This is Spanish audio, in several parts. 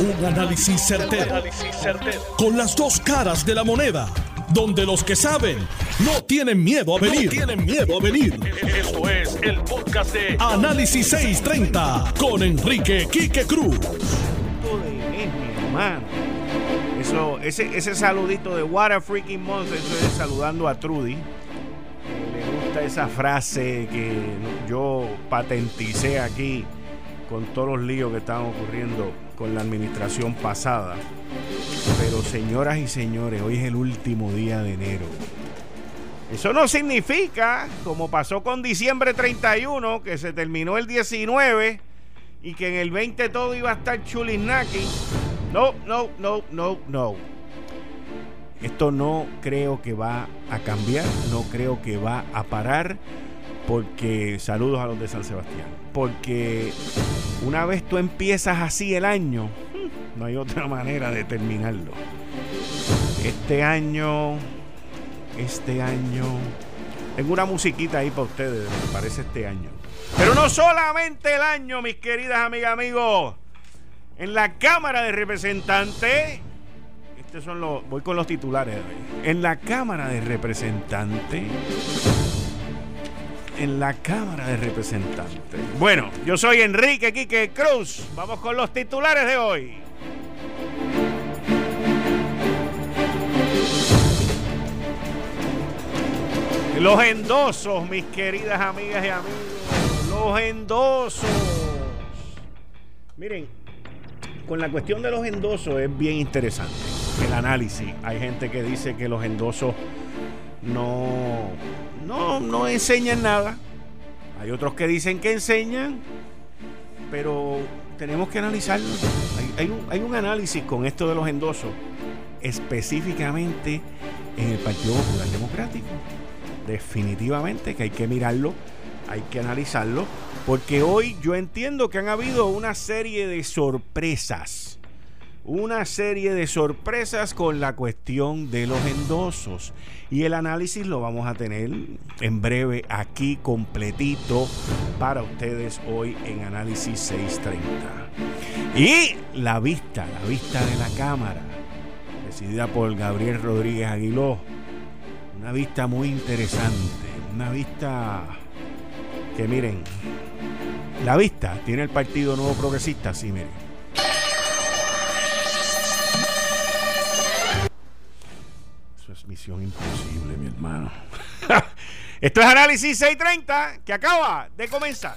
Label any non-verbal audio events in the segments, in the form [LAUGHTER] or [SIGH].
Un análisis certero, Con las dos caras de la moneda. Donde los que saben no tienen miedo a venir. tienen miedo a venir. Esto es el podcast de Análisis 630 con Enrique Quique Cruz. Eso, ese, ese saludito de What a Freaking Monster, eso es saludando a Trudy. Le gusta esa frase que yo patenticé aquí con todos los líos que estaban ocurriendo con la administración pasada. Pero señoras y señores, hoy es el último día de enero. Eso no significa, como pasó con diciembre 31, que se terminó el 19 y que en el 20 todo iba a estar chulinaki. No, no, no, no, no. Esto no creo que va a cambiar, no creo que va a parar, porque saludos a los de San Sebastián. Porque una vez tú empiezas así el año, no hay otra manera de terminarlo. Este año, este año, tengo una musiquita ahí para ustedes, me parece este año. Pero no solamente el año, mis queridas amigas, amigos. En la Cámara de Representantes, estos son los, voy con los titulares. En la Cámara de Representantes, en la Cámara de Representantes. Bueno, yo soy Enrique Quique Cruz. Vamos con los titulares de hoy. Los endosos, mis queridas amigas y amigos. Los endosos. Miren, con la cuestión de los endosos es bien interesante el análisis. Hay gente que dice que los endosos no, no, no enseñan nada. Hay otros que dicen que enseñan, pero tenemos que analizarlo. Hay, un, un análisis con esto de los endosos, específicamente en el Partido Popular Democrático. Definitivamente que hay que mirarlo, hay que analizarlo porque hoy yo entiendo que han habido una serie de sorpresas. Una serie de sorpresas con la cuestión de los endosos. Y el análisis lo vamos a tener en breve aquí completito para ustedes hoy en Análisis 630. Y la vista, la vista de la Cámara, decidida por Gabriel Rodríguez Aguiló. Una vista muy interesante, una vista que miren, la vista tiene el Partido Nuevo Progresista, sí, miren. Misión imposible, mi hermano. [LAUGHS] Esto es Análisis 630 que acaba de comenzar.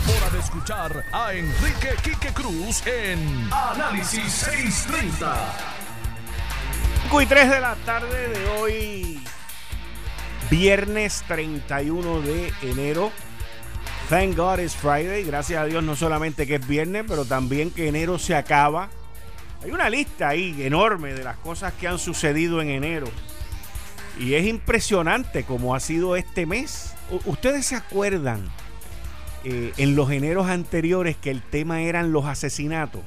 hora de escuchar a Enrique Quique Cruz en Análisis 630. 5 y 3 de la tarde de hoy, viernes 31 de enero Thank God it's Friday. Gracias a Dios no solamente que es viernes, pero también que enero se acaba. Hay una lista ahí enorme de las cosas que han sucedido en enero. Y es impresionante como ha sido este mes. Ustedes se acuerdan eh, en los eneros anteriores que el tema eran los asesinatos.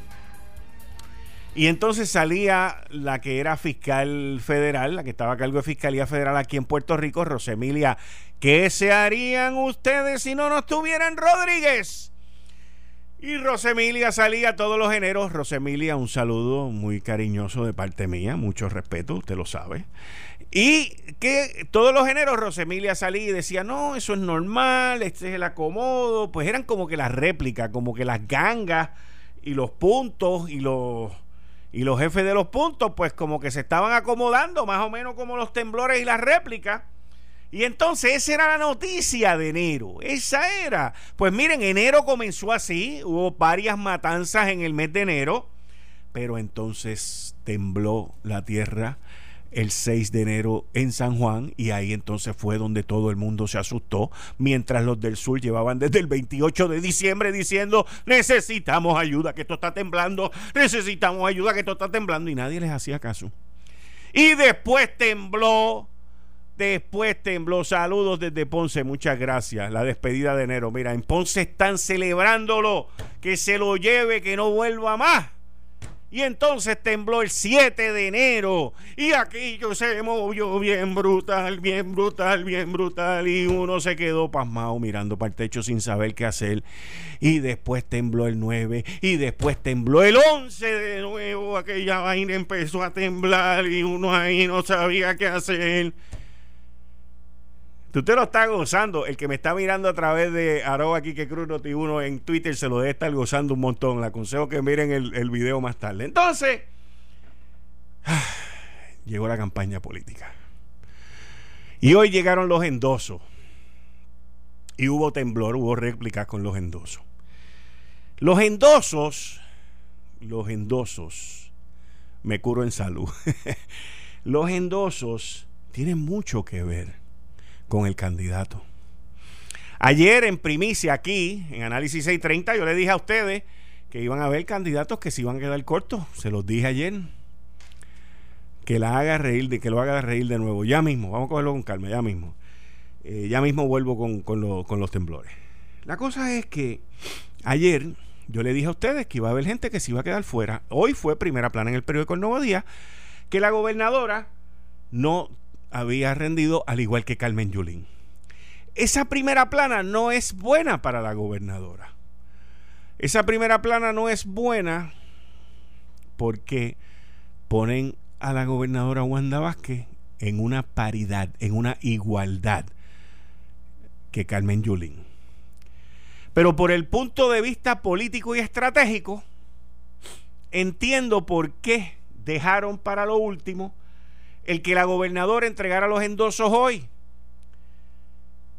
Y entonces salía la que era fiscal federal, la que estaba a cargo de Fiscalía Federal aquí en Puerto Rico, Rosemilia. ¿Qué se harían ustedes si no nos tuvieran Rodríguez? Y Rosemilia salía todos los eneros. Rosemilia, un saludo muy cariñoso de parte mía, mucho respeto, usted lo sabe. Y que todos los eneros Rosemilia salía y decía, no, eso es normal, este es el acomodo. Pues eran como que las réplicas, como que las gangas y los puntos y los y los jefes de los puntos, pues como que se estaban acomodando, más o menos como los temblores y las réplicas. Y entonces esa era la noticia de enero. Esa era. Pues miren, enero comenzó así. Hubo varias matanzas en el mes de enero. Pero entonces tembló la tierra el 6 de enero en San Juan y ahí entonces fue donde todo el mundo se asustó, mientras los del sur llevaban desde el 28 de diciembre diciendo necesitamos ayuda, que esto está temblando, necesitamos ayuda, que esto está temblando y nadie les hacía caso. Y después tembló, después tembló. Saludos desde Ponce, muchas gracias. La despedida de enero. Mira, en Ponce están celebrándolo, que se lo lleve, que no vuelva más. Y entonces tembló el 7 de enero. Y aquello se movió bien brutal, bien brutal, bien brutal. Y uno se quedó pasmado mirando para el techo sin saber qué hacer. Y después tembló el 9. Y después tembló el 11 de nuevo. Aquella vaina empezó a temblar y uno ahí no sabía qué hacer. Usted lo está gozando. El que me está mirando a través de arroba aquí que Cruz Noti 1 en Twitter se lo debe estar gozando un montón. Le aconsejo que miren el, el video más tarde. Entonces, [SIGHS] llegó la campaña política. Y hoy llegaron los endosos. Y hubo temblor, hubo réplicas con los endosos. Los endosos, los endosos, me curo en salud. [LAUGHS] los endosos tienen mucho que ver con el candidato. Ayer en primicia aquí, en Análisis 630, yo le dije a ustedes que iban a haber candidatos que se iban a quedar cortos. Se los dije ayer. Que la haga reír, de, que lo haga reír de nuevo. Ya mismo, vamos a cogerlo con calma, ya mismo. Eh, ya mismo vuelvo con, con los temblores. La cosa es que ayer yo le dije a ustedes que iba a haber gente que se iba a quedar fuera. Hoy fue primera plana en el periódico El Nuevo Día que la gobernadora no había rendido al igual que Carmen Yulín. Esa primera plana no es buena para la gobernadora. Esa primera plana no es buena porque ponen a la gobernadora Wanda Vázquez en una paridad, en una igualdad que Carmen Yulín. Pero por el punto de vista político y estratégico, entiendo por qué dejaron para lo último el que la gobernadora entregara los endosos hoy.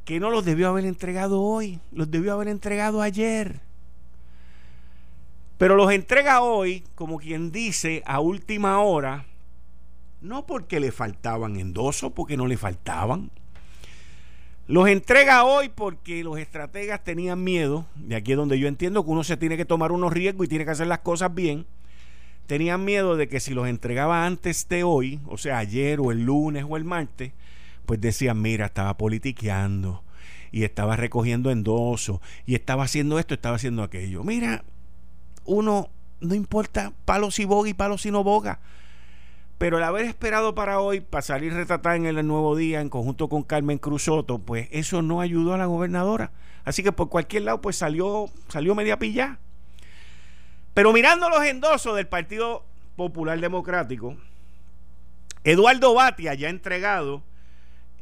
Que no los debió haber entregado hoy, los debió haber entregado ayer. Pero los entrega hoy, como quien dice, a última hora, no porque le faltaban endosos, porque no le faltaban. Los entrega hoy porque los estrategas tenían miedo, de aquí es donde yo entiendo que uno se tiene que tomar unos riesgos y tiene que hacer las cosas bien tenían miedo de que si los entregaba antes de hoy, o sea, ayer o el lunes o el martes, pues decían, mira, estaba politiqueando y estaba recogiendo endosos y estaba haciendo esto, estaba haciendo aquello. Mira, uno no importa palos y boga y palos y no boga. Pero el haber esperado para hoy, para salir retratada en el nuevo día en conjunto con Carmen Cruzoto, pues eso no ayudó a la gobernadora. Así que por cualquier lado, pues salió, salió media pilla. Pero mirando los endosos del Partido Popular Democrático, Eduardo Batia ya ha entregado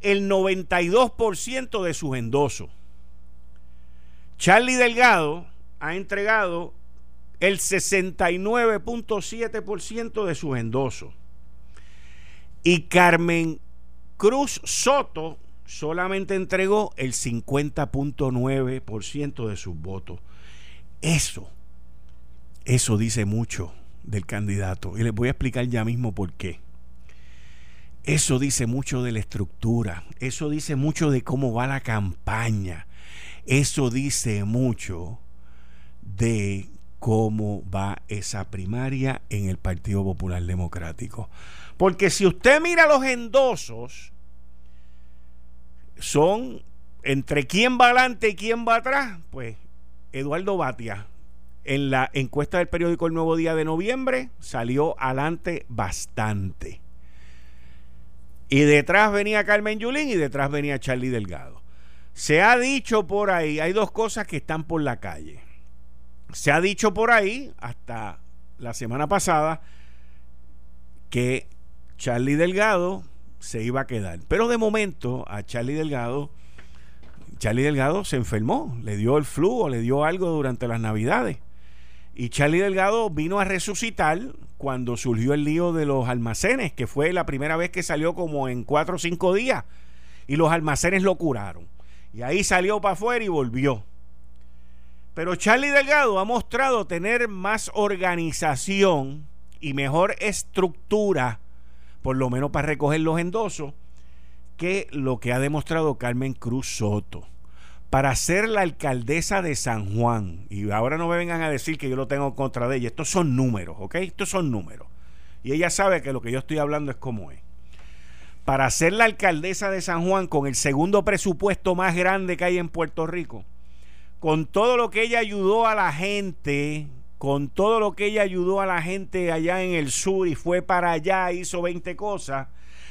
el 92% de sus endosos. Charlie Delgado ha entregado el 69.7% de sus endosos. Y Carmen Cruz Soto solamente entregó el 50.9% de sus votos. Eso eso dice mucho del candidato y les voy a explicar ya mismo por qué. Eso dice mucho de la estructura, eso dice mucho de cómo va la campaña, eso dice mucho de cómo va esa primaria en el Partido Popular Democrático. Porque si usted mira los endosos, son entre quién va adelante y quién va atrás, pues Eduardo Batia en la encuesta del periódico El Nuevo Día de noviembre salió adelante bastante. Y detrás venía Carmen Yulín y detrás venía Charlie Delgado. Se ha dicho por ahí, hay dos cosas que están por la calle. Se ha dicho por ahí, hasta la semana pasada, que Charlie Delgado se iba a quedar. Pero de momento a Charlie Delgado, Charlie Delgado se enfermó, le dio el flu o le dio algo durante las navidades. Y Charlie Delgado vino a resucitar cuando surgió el lío de los almacenes, que fue la primera vez que salió como en cuatro o cinco días. Y los almacenes lo curaron. Y ahí salió para afuera y volvió. Pero Charlie Delgado ha mostrado tener más organización y mejor estructura por lo menos para recoger los endosos, que lo que ha demostrado Carmen Cruz Soto. Para ser la alcaldesa de San Juan, y ahora no me vengan a decir que yo lo tengo contra de ella, estos son números, ¿ok? Estos son números. Y ella sabe que lo que yo estoy hablando es como es. Para ser la alcaldesa de San Juan con el segundo presupuesto más grande que hay en Puerto Rico, con todo lo que ella ayudó a la gente, con todo lo que ella ayudó a la gente allá en el sur y fue para allá, hizo 20 cosas,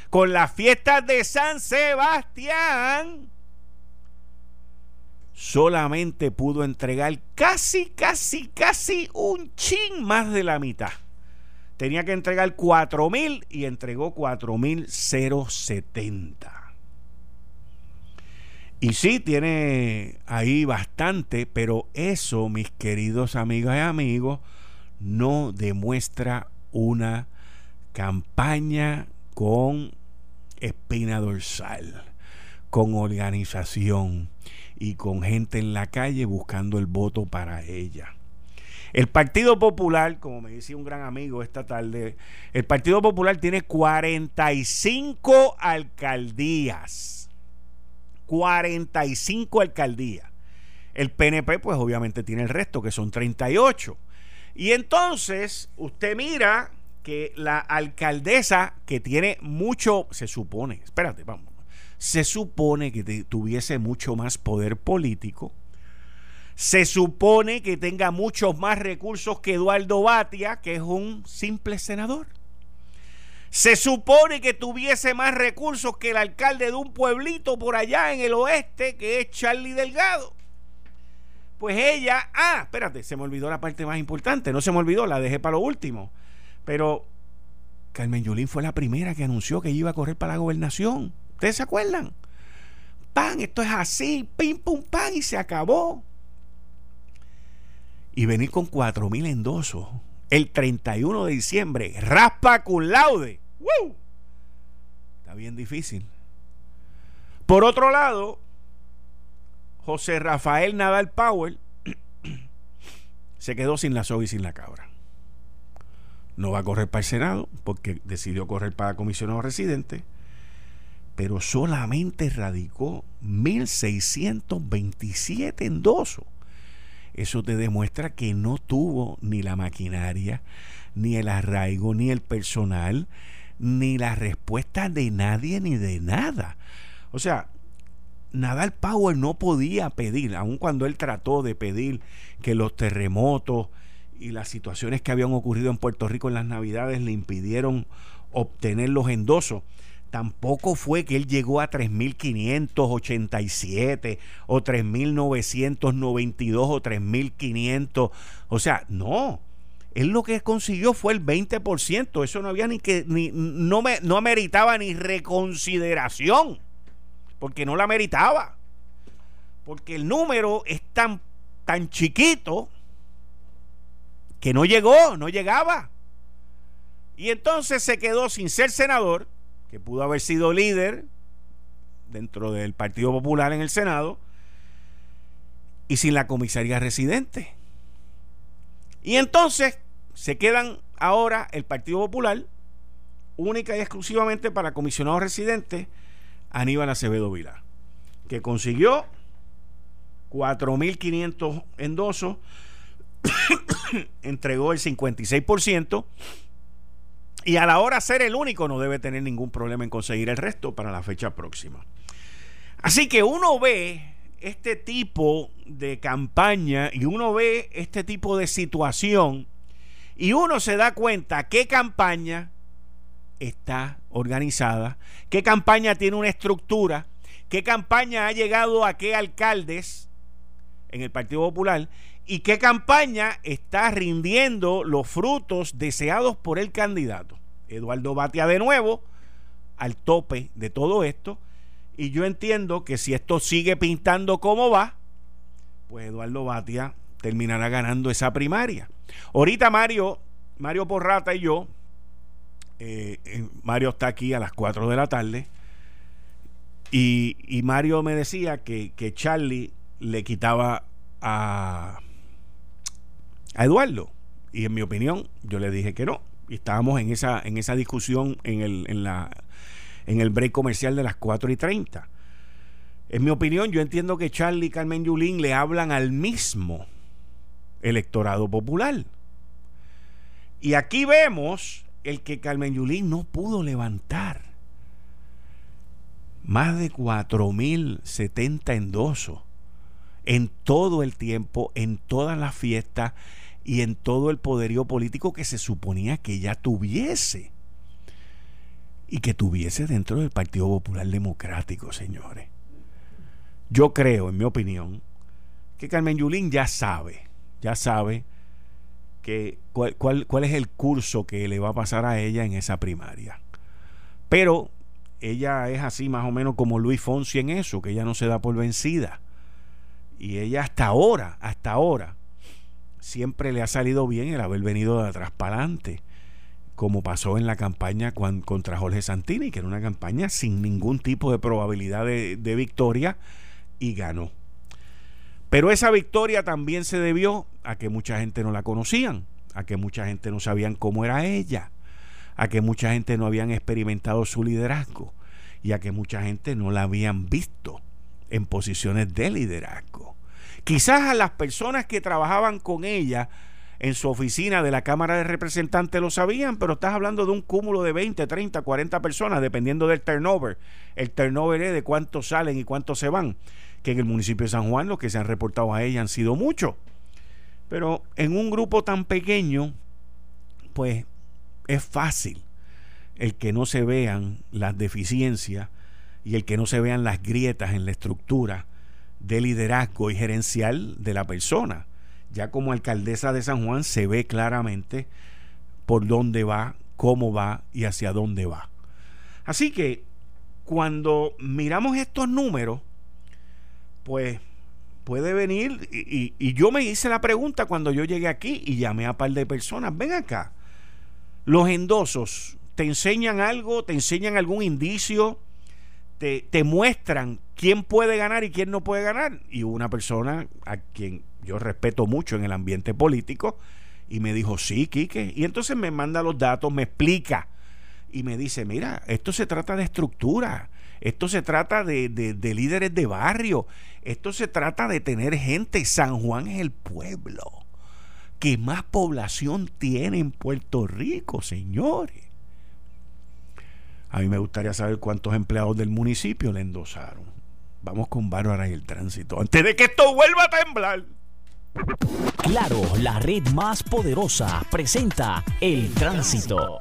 con las fiestas de San Sebastián, solamente pudo entregar casi, casi, casi un chin más de la mitad. Tenía que entregar 4 mil y entregó 4 mil 070. Y sí, tiene ahí bastante, pero eso, mis queridos amigas y amigos, no demuestra una campaña con espina dorsal, con organización y con gente en la calle buscando el voto para ella. El Partido Popular, como me decía un gran amigo esta tarde, el Partido Popular tiene 45 alcaldías 45 alcaldías. El PNP, pues obviamente tiene el resto, que son 38. Y entonces usted mira que la alcaldesa que tiene mucho, se supone, espérate, vamos, se supone que tuviese mucho más poder político, se supone que tenga muchos más recursos que Eduardo Batia, que es un simple senador. Se supone que tuviese más recursos que el alcalde de un pueblito por allá en el oeste, que es Charlie Delgado. Pues ella, ah, espérate, se me olvidó la parte más importante, no se me olvidó, la dejé para lo último. Pero Carmen Yulín fue la primera que anunció que iba a correr para la gobernación. ¿Ustedes se acuerdan? Pan, esto es así, pim, pum, pan, y se acabó. Y venir con cuatro mil endosos el 31 de diciembre, raspa con laude. Está bien difícil. Por otro lado, José Rafael Nadal Powell se quedó sin la soga y sin la cabra. No va a correr para el Senado porque decidió correr para comisionado residente, pero solamente radicó 1.627 endosos. Eso te demuestra que no tuvo ni la maquinaria, ni el arraigo, ni el personal, ni la respuesta de nadie ni de nada. O sea, Nadal Power no podía pedir, aun cuando él trató de pedir que los terremotos y las situaciones que habían ocurrido en Puerto Rico en las Navidades le impidieron obtener los endosos. Tampoco fue que él llegó a 3.587 o 3.992 o 3.500. O sea, no él lo que consiguió fue el 20%. Eso no había ni que, ni, no, me, no meritaba ni reconsideración. Porque no la meritaba. Porque el número es tan, tan chiquito que no llegó, no llegaba. Y entonces se quedó sin ser senador, que pudo haber sido líder dentro del Partido Popular en el Senado, y sin la comisaría residente. Y entonces se quedan ahora el Partido Popular, única y exclusivamente para comisionado residente, Aníbal Acevedo Vilar, que consiguió 4.500 endosos, [COUGHS] entregó el 56%, y a la hora de ser el único no debe tener ningún problema en conseguir el resto para la fecha próxima. Así que uno ve este tipo de campaña y uno ve este tipo de situación y uno se da cuenta qué campaña está organizada, qué campaña tiene una estructura, qué campaña ha llegado a qué alcaldes en el Partido Popular y qué campaña está rindiendo los frutos deseados por el candidato. Eduardo Batia de nuevo al tope de todo esto y yo entiendo que si esto sigue pintando como va, pues Eduardo Batia terminará ganando esa primaria. Ahorita Mario, Mario Porrata y yo, eh, eh, Mario está aquí a las 4 de la tarde, y, Mario me decía que, que, Charlie le quitaba a, a Eduardo. Y en mi opinión, yo le dije que no, Y estábamos en esa, en esa discusión en el, en, la, en el break comercial de las 4 y 30. En mi opinión, yo entiendo que Charlie y Carmen Yulín le hablan al mismo electorado popular. Y aquí vemos el que Carmen Yulín no pudo levantar. Más de 4.070 endosos en todo el tiempo, en todas las fiestas y en todo el poderío político que se suponía que ella tuviese. Y que tuviese dentro del Partido Popular Democrático, señores. Yo creo, en mi opinión, que Carmen Yulín ya sabe, ya sabe que cuál, cuál, cuál es el curso que le va a pasar a ella en esa primaria. Pero ella es así más o menos como Luis Fonsi en eso, que ella no se da por vencida. Y ella hasta ahora, hasta ahora, siempre le ha salido bien el haber venido de atrás para adelante, como pasó en la campaña contra Jorge Santini, que era una campaña sin ningún tipo de probabilidad de, de victoria y ganó. Pero esa victoria también se debió a que mucha gente no la conocían, a que mucha gente no sabían cómo era ella, a que mucha gente no habían experimentado su liderazgo y a que mucha gente no la habían visto en posiciones de liderazgo. Quizás a las personas que trabajaban con ella en su oficina de la Cámara de Representantes lo sabían, pero estás hablando de un cúmulo de 20, 30, 40 personas, dependiendo del turnover. El turnover es de cuántos salen y cuántos se van, que en el municipio de San Juan los que se han reportado a ella han sido muchos. Pero en un grupo tan pequeño, pues es fácil el que no se vean las deficiencias y el que no se vean las grietas en la estructura de liderazgo y gerencial de la persona. Ya como alcaldesa de San Juan se ve claramente por dónde va, cómo va y hacia dónde va. Así que cuando miramos estos números, pues puede venir, y, yo me hice la pregunta cuando yo llegué aquí y llamé a un par de personas, ven acá, los endosos, ¿te enseñan algo? ¿Te enseñan algún indicio? Te, muestran quién puede ganar y quién no puede ganar. Y una persona a quien yo respeto mucho en el ambiente político y me dijo, sí, Quique. Y entonces me manda los datos, me explica y me dice, mira, esto se trata de estructura, esto se trata de, de líderes de barrio, esto se trata de tener gente. San Juan es el pueblo que más población tiene en Puerto Rico, señores. A mí me gustaría saber cuántos empleados del municipio le endosaron. Vamos con Bárbara y el tránsito. Antes de que esto vuelva a temblar. Claro, la red más poderosa presenta el tránsito.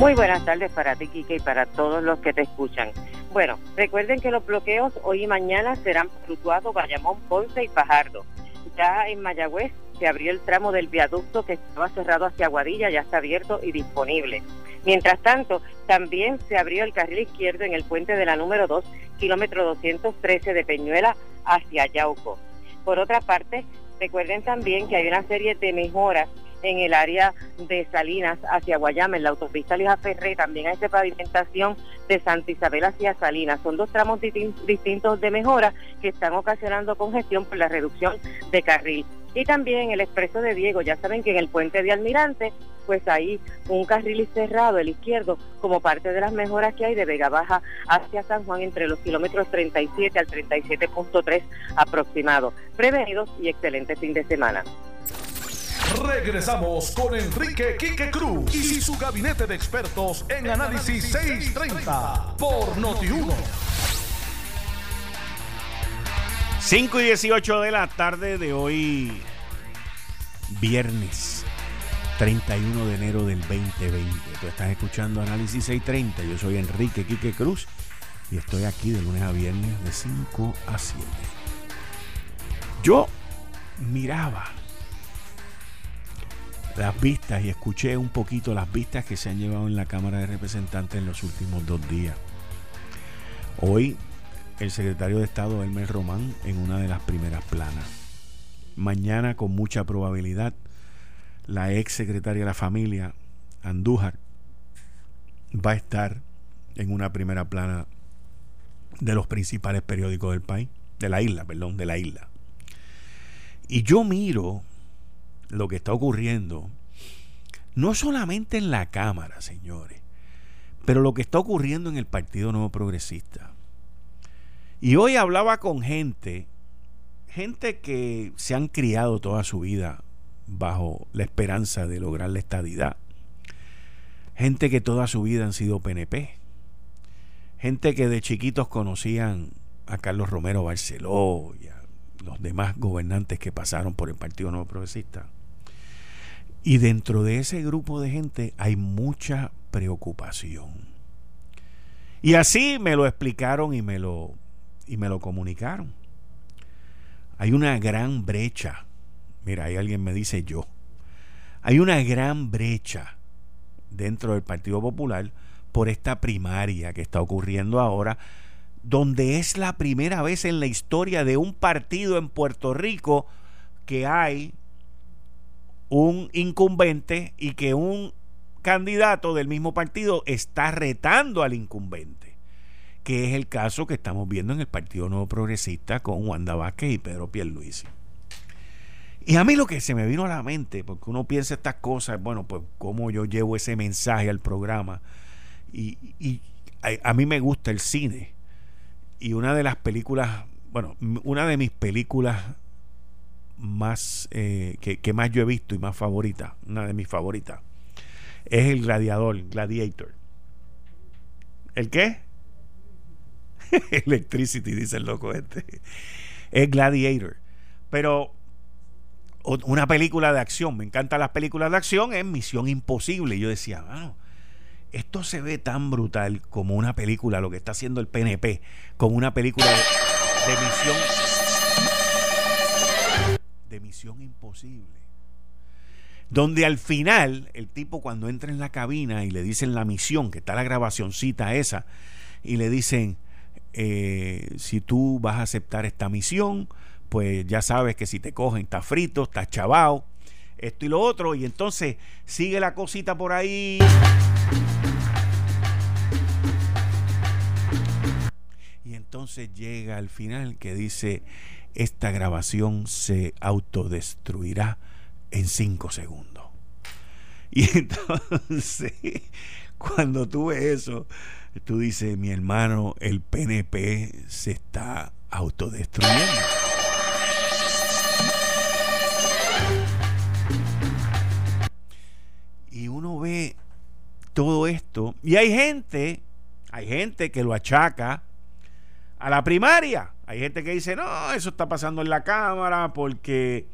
Muy buenas tardes para ti, Kike, y para todos los que te escuchan. Bueno, recuerden que los bloqueos hoy y mañana serán fluctuados Bayamón, Ponce y Fajardo. Ya en Mayagüez se abrió el tramo del viaducto que estaba cerrado hacia Aguadilla, ya está abierto y disponible. Mientras tanto, también se abrió el carril izquierdo en el puente de la número 2, kilómetro 213 de Peñuela hacia Yauco. Por otra parte, recuerden también que hay una serie de mejoras en el área de Salinas hacia Guayama, en la autopista Lija Ferré, también hay pavimentación de Santa Isabel hacia Salinas. Son dos tramos distintos de mejora que están ocasionando congestión por la reducción de carril. Y también el expreso de Diego, ya saben que en el puente de Almirante, pues hay un carril cerrado, el izquierdo, como parte de las mejoras que hay de Vega Baja hacia San Juan entre los kilómetros 37 al 37.3 aproximado. Prevenidos y excelente fin de semana. Regresamos con Enrique Quique Cruz y su gabinete de expertos en Análisis 630 por Noti1. 5 y 18 de la tarde de hoy, viernes 31 de enero del 2020. Tú estás escuchando Análisis 630. Yo soy Enrique Quique Cruz y estoy aquí de lunes a viernes de 5 a 7. Yo miraba las vistas y escuché un poquito las vistas que se han llevado en la Cámara de Representantes en los últimos dos días. Hoy el secretario de Estado Elmer Román en una de las primeras planas. Mañana con mucha probabilidad la ex secretaria de la familia Andújar va a estar en una primera plana de los principales periódicos del país, de la isla, perdón, de la isla. Y yo miro lo que está ocurriendo, no solamente en la Cámara, señores, pero lo que está ocurriendo en el Partido Nuevo Progresista. Y hoy hablaba con gente, gente que se han criado toda su vida bajo la esperanza de lograr la estadidad. Gente que toda su vida han sido PNP. Gente que de chiquitos conocían a Carlos Romero Barceló y a los demás gobernantes que pasaron por el Partido Nuevo Progresista. Y dentro de ese grupo de gente hay mucha preocupación. Y así me lo explicaron y me lo y me lo comunicaron. Hay una gran brecha. Mira, ahí alguien me dice yo. Hay una gran brecha dentro del Partido Popular por esta primaria que está ocurriendo ahora, donde es la primera vez en la historia de un partido en Puerto Rico que hay un incumbente y que un candidato del mismo partido está retando al incumbente que es el caso que estamos viendo en el Partido Nuevo Progresista con Wanda Vázquez y Pedro Pierluisi. Y a mí lo que se me vino a la mente, porque uno piensa estas cosas, bueno, pues cómo yo llevo ese mensaje al programa. Y, a, mí me gusta el cine. Y una de las películas, bueno, una de mis películas más, eh, que, que, más yo he visto y más favorita, una de mis favoritas, es El Gladiador, Gladiator. ¿El qué? [LAUGHS] Electricity, dice el loco este. Es Gladiator. Pero una película de acción, me encantan las películas de acción, es Misión Imposible. yo decía, bueno, esto se ve tan brutal como una película, lo que está haciendo el PNP, como una película de, de misión. De misión imposible. Donde al final, el tipo cuando entra en la cabina y le dicen la misión, que está la grabacioncita esa, y le dicen, eh, si tú vas a aceptar esta misión, pues ya sabes que si te cogen, está frito, está chavao, esto y lo otro, y entonces sigue la cosita por ahí. Y entonces llega al final que dice, esta grabación se autodestruirá en cinco segundos. Y [LAUGHS] entonces, cuando tú ves eso, tú dices, mi hermano, el PNP se está autodestruyendo. Y uno ve todo esto y hay gente, hay gente que lo achaca a la primaria. Hay gente que dice, no, eso está pasando en la Cámara porque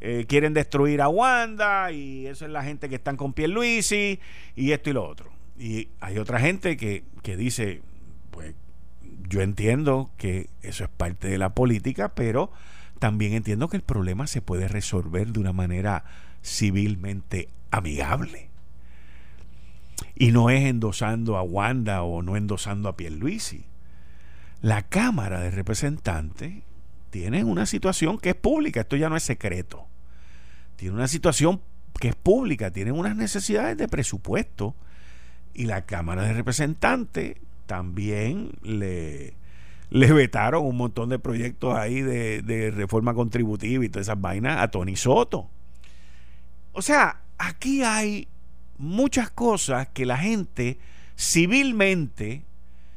eh, quieren destruir a Wanda y eso es la gente que están con Pierluisi y esto y lo otro. Y hay otra gente que, que dice, pues yo entiendo que eso es parte de la política, pero también entiendo que el problema se puede resolver de una manera civilmente amigable. Y no es endosando a Wanda o no endosando a Pierluisi. La Cámara de Representantes tiene una situación que es pública, esto ya no es secreto. Tiene una situación que es pública, tienen unas necesidades de presupuesto y la Cámara de Representantes también le, le vetaron un montón de proyectos ahí de, de reforma contributiva y todas esas vainas a Tony Soto. O sea, aquí hay muchas cosas que la gente civilmente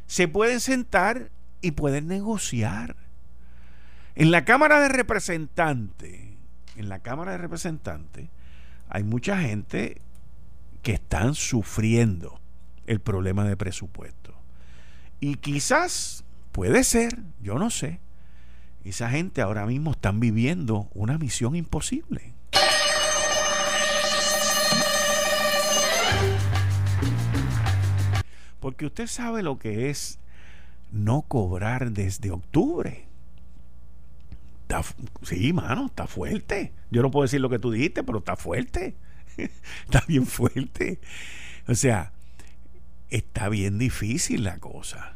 se pueden sentar y pueden negociar. En la Cámara de Representantes, en la Cámara de Representantes, hay mucha gente que están sufriendo el problema de presupuesto. Y quizás, puede ser, yo no sé, esa gente ahora mismo están viviendo una misión imposible. Porque usted sabe lo que es no cobrar desde octubre. sí, mano, está fuerte. Yo no puedo decir lo que tú dijiste, pero está fuerte. [LAUGHS] está bien fuerte. O sea, está bien difícil la cosa.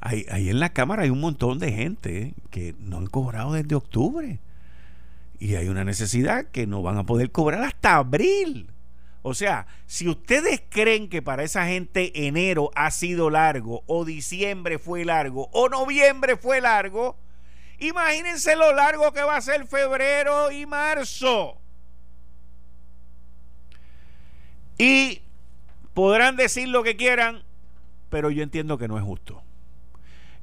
Ahí, en la Cámara hay un montón de gente que no han cobrado desde octubre. Y hay una necesidad que no van a poder cobrar hasta abril. O sea, si ustedes creen que para esa gente enero ha sido largo, o diciembre fue largo, o noviembre fue largo, Imagínense lo largo que va a ser febrero y marzo. Y podrán decir lo que quieran, pero yo entiendo que no es justo.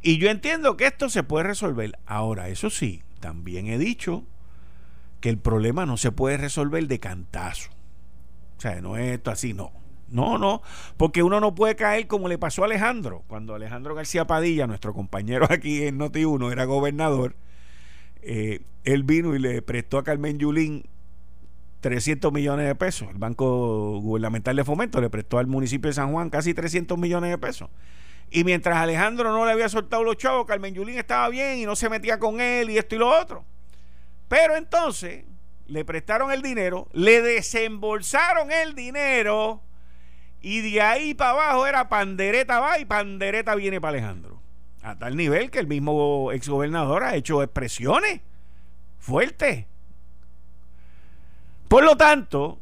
Y yo entiendo que esto se puede resolver. Ahora, eso sí, también he dicho que el problema no se puede resolver de cantazo. O sea, no es esto así, no. No, no, porque uno no puede caer como le pasó a Alejandro. Cuando Alejandro García Padilla, nuestro compañero aquí en Noti1, era gobernador, eh, él vino y le prestó a Carmen Yulín 300 millones de pesos. El Banco Gubernamental de Fomento le prestó al municipio de San Juan casi 300 millones de pesos. Y mientras Alejandro no le había soltado los chavos, Carmen Yulín estaba bien y no se metía con él y esto y lo otro. Pero entonces le prestaron el dinero, le desembolsaron el dinero y de ahí para abajo era pandereta va y pandereta viene para Alejandro. A tal nivel que el mismo exgobernador ha hecho expresiones fuertes. Por lo tanto,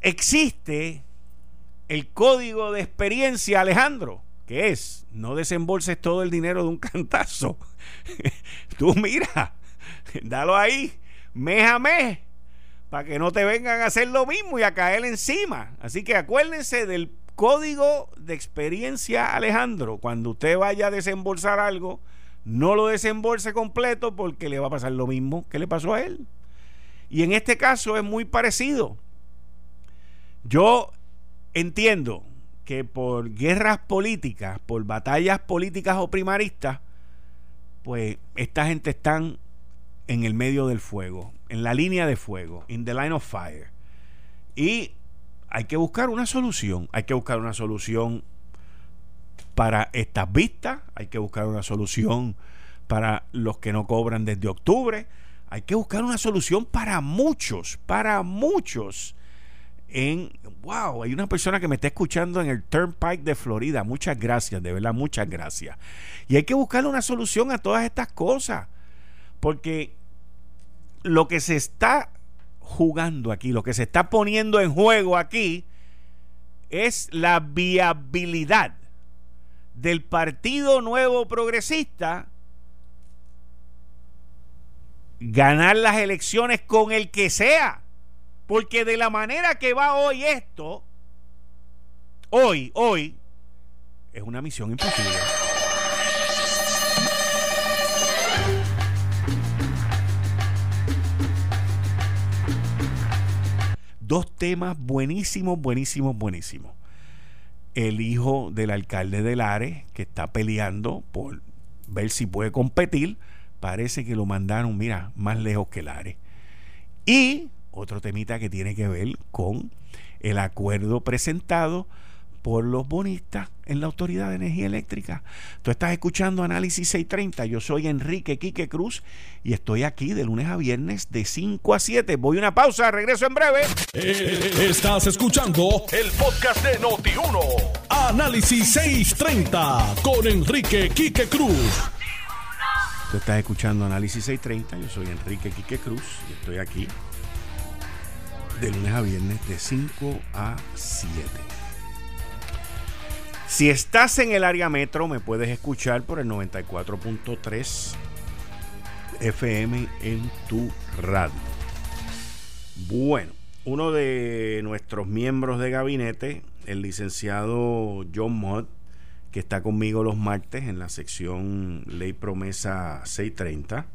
existe el código de experiencia, Alejandro, que es no desembolses todo el dinero de un cantazo. [LAUGHS] Tú mira, dalo ahí, mes a mes para que no te vengan a hacer lo mismo y a caer encima. Así que acuérdense del código de experiencia Alejandro. Cuando usted vaya a desembolsar algo, no lo desembolse completo porque le va a pasar lo mismo que le pasó a él. Y en este caso es muy parecido. Yo entiendo que por guerras políticas, por batallas políticas o primaristas, pues esta gente están en el medio del fuego, en la línea de fuego, in the line of fire. Y hay que buscar una solución, hay que buscar una solución para estas vistas, hay que buscar una solución para los que no cobran desde octubre, hay que buscar una solución para muchos, para muchos. En, wow, hay una persona que me está escuchando en el Turnpike de Florida. Muchas gracias, de verdad, muchas gracias. Y hay que buscar una solución a todas estas cosas. Porque lo que se está jugando aquí, lo que se está poniendo en juego aquí, es la viabilidad del Partido Nuevo Progresista ganar las elecciones con el que sea. Porque de la manera que va hoy esto, hoy, hoy, es una misión imposible. Dos temas buenísimos, buenísimos, buenísimos. El hijo del alcalde de Lares, que está peleando por ver si puede competir, parece que lo mandaron, mira, más lejos que Lares. Y otro temita que tiene que ver con el acuerdo presentado por los bonistas en la Autoridad de Energía Eléctrica. Tú estás escuchando Análisis 630. Yo soy Enrique Quique Cruz y estoy aquí de lunes a viernes de 5 a 7. Voy a una pausa, regreso en breve. Eh, estás escuchando el podcast de Noti1. Análisis 630 con Enrique Quique Cruz. Tú estás escuchando Análisis 630. Yo soy Enrique Quique Cruz y estoy aquí de lunes a viernes de 5 a 7. Si estás en el área metro, me puedes escuchar por el 94.3 FM en tu radio. Bueno, uno de nuestros miembros de gabinete, el licenciado John Mott, que está conmigo los martes en la sección Ley Promesa 630,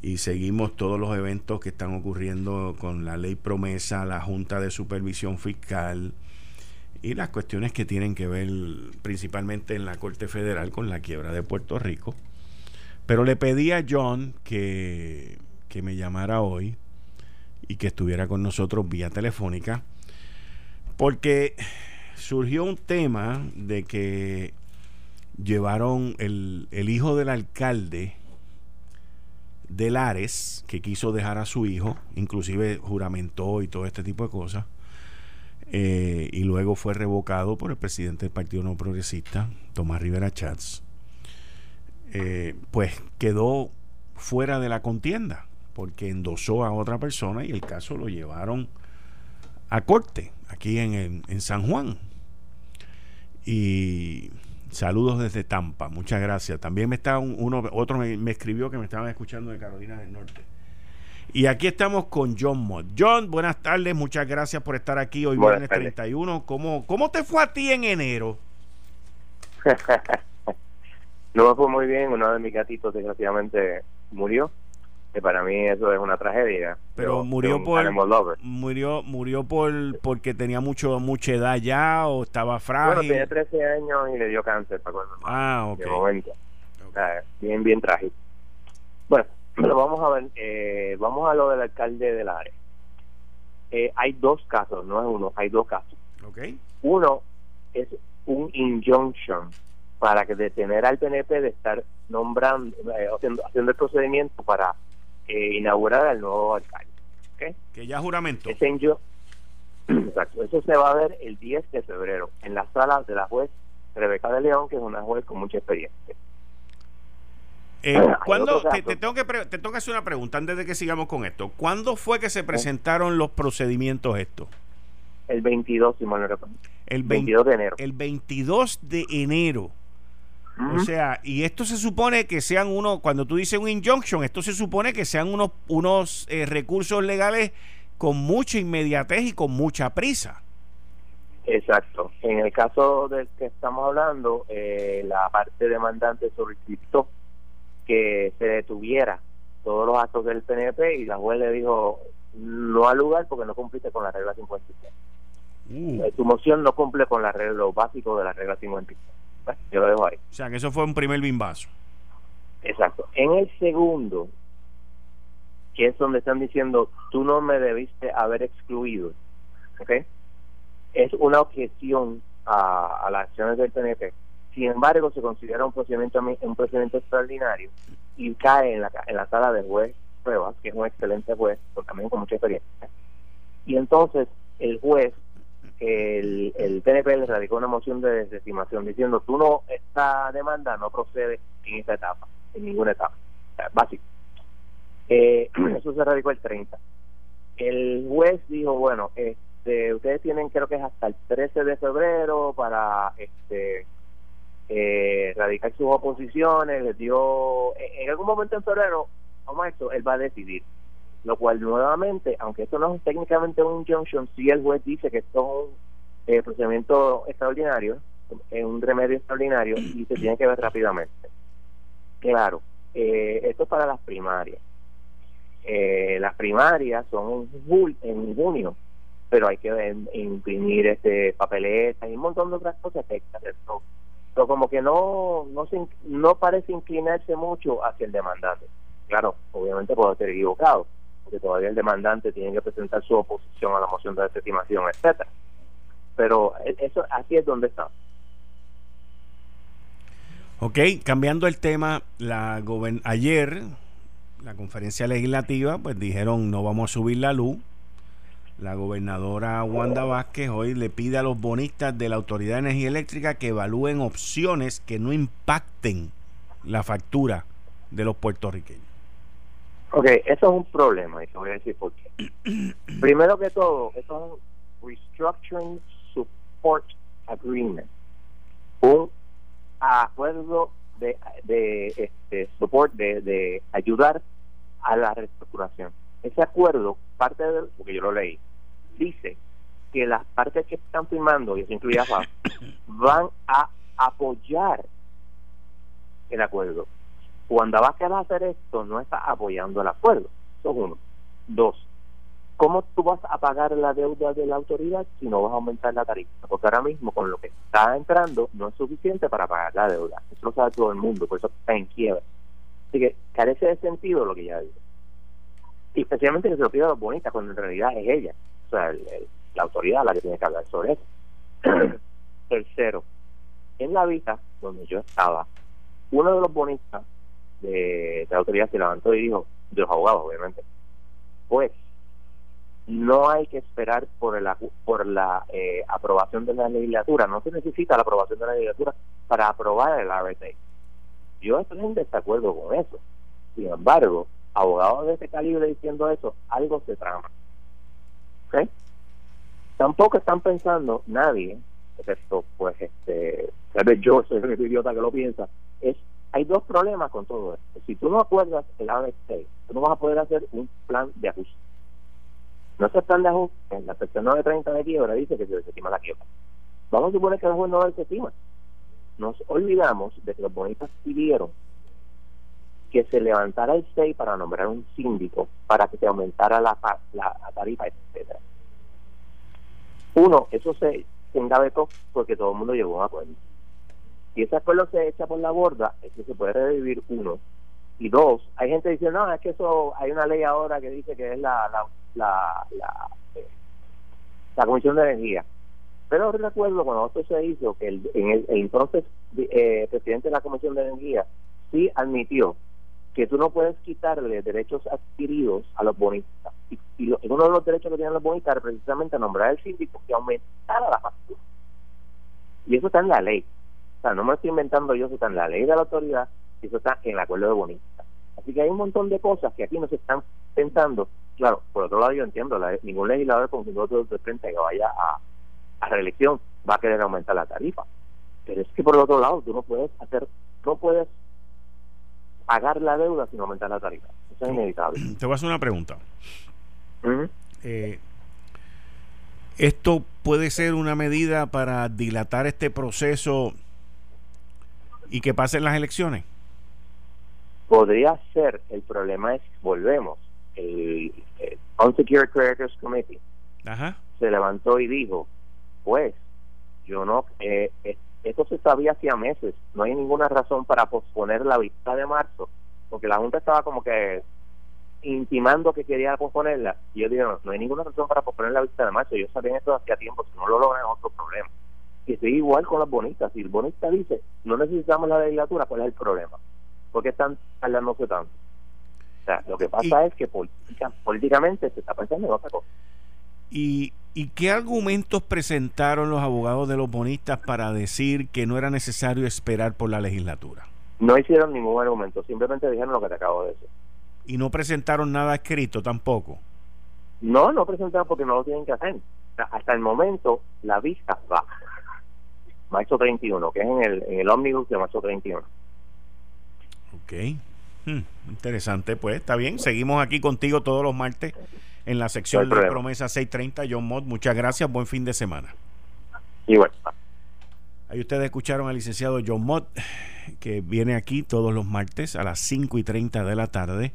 y seguimos todos los eventos que están ocurriendo con la Ley Promesa, la Junta de Supervisión Fiscal, y las cuestiones que tienen que ver principalmente en la Corte Federal con la quiebra de Puerto Rico. Pero le pedí a John que, que me llamara hoy y que estuviera con nosotros vía telefónica, porque surgió un tema de que llevaron el, el hijo del alcalde de Lares, que quiso dejar a su hijo, inclusive juramentó y todo este tipo de cosas, eh, y luego fue revocado por el presidente del Partido No Progresista, Tomás Rivera Chats, eh, pues quedó fuera de la contienda porque endosó a otra persona y el caso lo llevaron a corte aquí en, en San Juan. Y Saludos desde Tampa, muchas gracias. También me está uno, otro me, escribió que me estaban escuchando de Carolina del Norte. Y aquí estamos con John Mott. John, buenas tardes, muchas gracias por estar aquí hoy viernes 31. ¿Cómo, ¿Cómo te fue a ti en enero? [LAUGHS] no me fue muy bien, uno de mis gatitos desgraciadamente murió que para mí eso es una tragedia. Pero murió por murió murió por porque tenía mucho mucha edad ya o estaba frágil. Bueno, tenía 13 años y le dio cáncer, para Ah, ok. De momento. bien bien trágico. Bueno, pero vamos a ver, eh, vamos a lo del alcalde del área. Eh, hay dos casos, no es uno, hay dos casos. Okay. Uno es un injunction para que detener al PNP de estar nombrando, eh, haciendo, haciendo el procedimiento para eh, inaugurar al nuevo alcalde. Que ya juramento. [CLEARS THROAT] Exacto. Eso se va a ver el 10 de febrero en la sala de la juez Rebeca de León, que es una juez con mucha experiencia. Eh, ¿cuándo, te, tengo que te tengo que hacer una pregunta antes de que sigamos con esto. ¿Cuándo fue que se presentaron los procedimientos estos? El 22, si mal no recuerdo. El 22 de enero. El 22 de enero. O sea, y esto se supone que sean uno, cuando tú dices un injunction, esto se supone que sean unos, unos eh, recursos legales con mucha inmediatez y con mucha prisa. Exacto. En el caso del que estamos hablando, eh, la parte demandante solicitó que se detuviera todos los actos del PNP y la juez le dijo no al lugar porque no cumpliste con la regla 56. Uh. Tu moción no cumple con la regla, lo básico de la regla 56 yo lo dejo ahí. O sea, que eso fue un primer bimbazo. Exacto. En el segundo, que es donde están diciendo, tú no me debiste haber excluido, ¿ok? Es una objeción a, las acciones del PNP. Sin embargo, se considera un procedimiento un procedimiento extraordinario y cae en la, en la sala de juez pruebas, que es un excelente juez, pero también con mucha experiencia. Y entonces el juez el, el TNP le radicó una moción de desestimación diciendo tú no, esta demanda no procede en esta etapa, en ninguna etapa, básico. Eh, [CLEARS THROAT] eso se radicó el 30. El juez dijo, bueno, este, ustedes tienen creo que es hasta el 13 de febrero para este eh, radicar sus oposiciones, les dio, en algún momento en febrero, vamos a esto, él va a decidir lo cual nuevamente, aunque esto no es técnicamente un injunction, si el juez dice que esto es un eh, procedimiento extraordinario, es un remedio extraordinario y se tiene que ver rápidamente. Claro, eh, esto es para las primarias. Eh, las primarias son en junio, pero hay que imprimir este papeletas y un montón de otras cosas que Pero como que no no, no parece inclinarse mucho hacia el demandante. Claro, obviamente puedo estar equivocado, porque todavía el demandante tiene que presentar su oposición a la moción de desestimación, etcétera. Pero e, eso así es donde está. Ok, cambiando el tema, la ayer la conferencia legislativa pues dijeron no vamos a subir la luz. La gobernadora Wanda Vázquez hoy le pide a los bonistas de la Autoridad de Energía Eléctrica que evalúen opciones que no impacten la factura de los puertorriqueños. Ok, eso es un problema y te voy a decir por qué. [CLEARS THROAT] Primero que todo, eso es un Restructuring Support Agreement, un acuerdo de, de este, support, de, de ayudar a la reestructuración. Ese acuerdo, parte de, porque yo lo leí, dice que las partes que están firmando, y eso incluye a [COUGHS] van a apoyar el acuerdo. Cuando vas a hacer esto, no está apoyando el acuerdo. Eso es uno. Dos, ¿cómo tú vas a pagar la deuda de la autoridad si no vas a aumentar la tarifa? Porque ahora mismo con lo que está entrando no es suficiente para pagar la deuda. Eso lo sabe todo el mundo, por eso está en quiebra. Así que carece de sentido lo que ya digo. Especialmente que se lo pida a los bonistas, cuando en realidad es ella, o sea, la autoridad la que tiene que hablar sobre eso. [CLEARS THROAT] Tercero, en la vista donde yo estaba, uno de los bonistas de, la autoridad se levantó y dijo, de los abogados obviamente, pues no hay que esperar por la, por la eh, aprobación de la legislatura, no se necesita la aprobación de la legislatura para aprobar el RTA. Yo estoy en desacuerdo con eso. Sin embargo, abogados de ese calibre diciendo eso, algo se trama. ¿Okay? Tampoco están pensando nadie excepto pues este, tal vez yo [LAUGHS] soy el idiota que lo piensa, es hay dos problemas con todo esto. Si tú no acuerdas el ABC, tú no vas a poder hacer un plan de ajuste. No se plan de ajuste, en la sección 930 de quiebra dice que se desestima la quiebra. Vamos a suponer que el juez no desestima. Nos olvidamos de que los bonistas pidieron que se levantara el 6 para nombrar un síndico para que se aumentara la, la, tarifa, etcétera. Uno, eso se, se engavetó porque todo el mundo llegó a un acuerdo. Si ese acuerdo se echa por la borda, es que se puede revivir uno. Y dos, hay gente diciendo, no, es que eso, hay una ley ahora que dice que es la, la, la, la, eh, Comisión de Energía. Pero recuerdo cuando esto se hizo, que el, en el, entonces eh, presidente de la Comisión de Energía sí admitió que tú no puedes quitarle derechos adquiridos a los bonistas. Y, uno de los derechos que tienen los bonistas era precisamente nombrar al síndico que aumentara la factura. Y eso está en la ley no me estoy inventando yo, eso está en la ley de la autoridad eso está en el acuerdo de bonistas. Así que hay un montón de cosas que aquí no se están pensando. Claro, por otro lado yo entiendo, ningún legislador con voto de frente que vaya a, a reelección va a querer aumentar la tarifa. Pero es que por el otro lado tú no puedes hacer, no puedes pagar la deuda sin aumentar la tarifa. Eso es inevitable. [CLEARS THROAT] Te voy a hacer una pregunta. Eh, ¿Esto puede ser una medida para dilatar este proceso y que pasen las elecciones? Podría ser, el problema es, volvemos, el, Unsecured Creditors Committee se levantó y dijo, pues, yo no, eh, esto se sabía hacía meses, no hay ninguna razón para posponer la vista de marzo, porque la Junta estaba como que intimando que quería posponerla, y yo digo, no, hay ninguna razón para posponer la vista de marzo, yo sabía esto hacía tiempo, si no lo logran es otro problema que estoy igual con las bonitas. Si el bonista dice, no necesitamos la legislatura, ¿cuál es el problema? porque están hablándose tanto? O sea, lo que pasa es que políticamente se está pensando en otra cosa. ¿Y, ¿Y qué argumentos presentaron los abogados de los bonistas para decir que no era necesario esperar por la legislatura? No hicieron ningún argumento, simplemente dijeron lo que te acabo de decir. ¿Y no presentaron nada escrito tampoco? No, no presentaron porque no lo tienen que hacer. hasta el momento la vista va marzo 31, que es en el, en el ómnibus de marzo 31. Ok. Hmm, interesante, pues está bien. Seguimos aquí contigo todos los martes en la sección de promesa 630. John Mott, muchas gracias. Buen fin de semana. Y bueno. Ahí ustedes escucharon al licenciado John Mott, que viene aquí todos los martes a las 5 y 30 de la tarde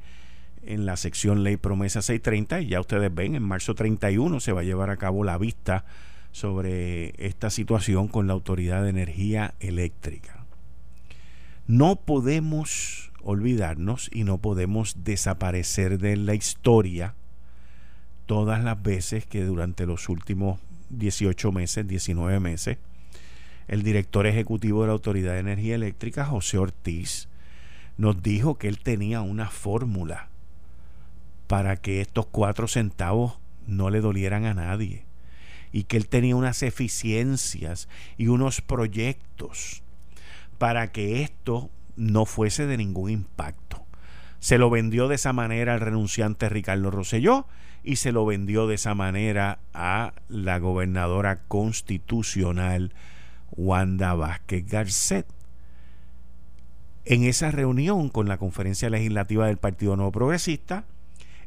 en la sección Ley Promesa 630. Y ya ustedes ven, en marzo 31 se va a llevar a cabo la vista sobre esta situación con la Autoridad de Energía Eléctrica. No podemos olvidarnos y no podemos desaparecer de la historia todas las veces que durante los últimos 18 meses, 19 meses, el director ejecutivo de la Autoridad de Energía Eléctrica, José Ortiz, nos dijo que él tenía una fórmula para que estos cuatro centavos no le dolieran a nadie y que él tenía unas eficiencias y unos proyectos para que esto no fuese de ningún impacto. Se lo vendió de esa manera al renunciante Ricardo Rosselló y se lo vendió de esa manera a la gobernadora constitucional Wanda Vázquez Garcet. En esa reunión con la conferencia legislativa del Partido Nuevo Progresista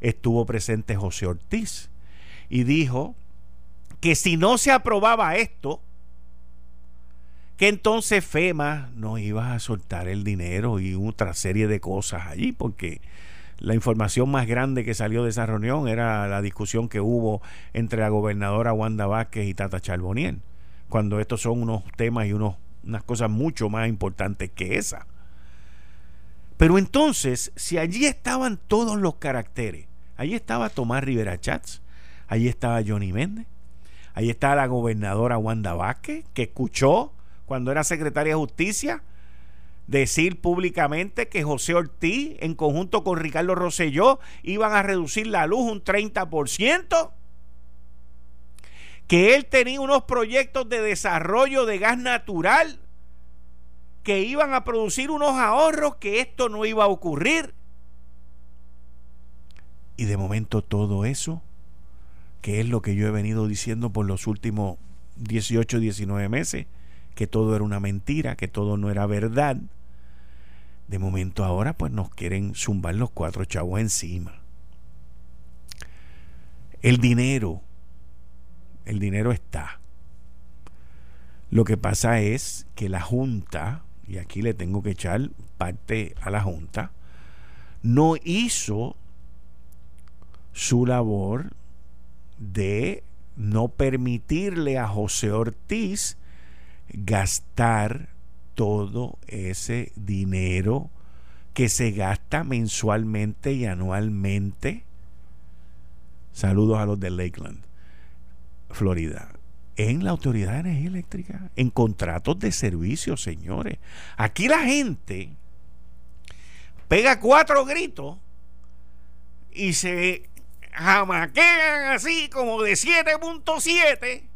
estuvo presente José Ortiz y dijo que si no se aprobaba esto, que entonces FEMA no iba a soltar el dinero y otra serie de cosas allí, porque la información más grande que salió de esa reunión era la discusión que hubo entre la gobernadora Wanda Vázquez y Tata Charboniel, cuando estos son unos temas y unos, unas cosas mucho más importantes que esa. Pero entonces, si allí estaban todos los caracteres, allí estaba Tomás Rivera Chats, allí estaba Johnny Méndez, Ahí está la gobernadora Wanda Vázquez, que escuchó cuando era secretaria de Justicia decir públicamente que José Ortiz, en conjunto con Ricardo Rosselló, iban a reducir la luz un 30%, que él tenía unos proyectos de desarrollo de gas natural que iban a producir unos ahorros, que esto no iba a ocurrir. Y de momento todo eso que es lo que yo he venido diciendo por los últimos 18, 19 meses que todo era una mentira, que todo no era verdad. De momento ahora pues nos quieren zumbar los cuatro chavos encima. El dinero, el dinero está. Lo que pasa es que la Junta, y aquí le tengo que echar parte a la Junta, no hizo su labor de no permitirle a José Ortiz gastar todo ese dinero que se gasta mensualmente y anualmente. Saludos a los de Lakeland, Florida. En la Autoridad de Energía Eléctrica, en contratos de servicio, señores. Aquí la gente pega cuatro gritos y se jamaquean así como de 7.7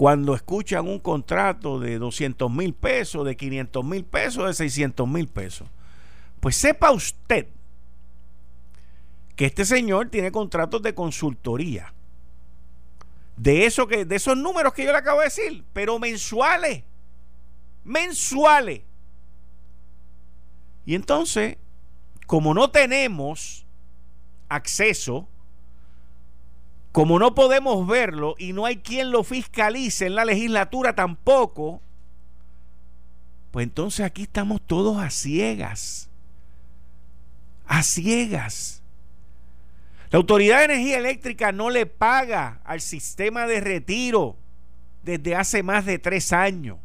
cuando escuchan un contrato de 200 mil pesos, de 500 mil pesos, de 600 mil pesos. Pues sepa usted que este señor tiene contratos de consultoría. De, eso que, de esos números que yo le acabo de decir, pero mensuales. Mensuales. Y entonces, como no tenemos acceso como no podemos verlo y no hay quien lo fiscalice en la legislatura tampoco, pues entonces aquí estamos todos a ciegas. A ciegas. La Autoridad de Energía Eléctrica no le paga al sistema de retiro desde hace más de tres años.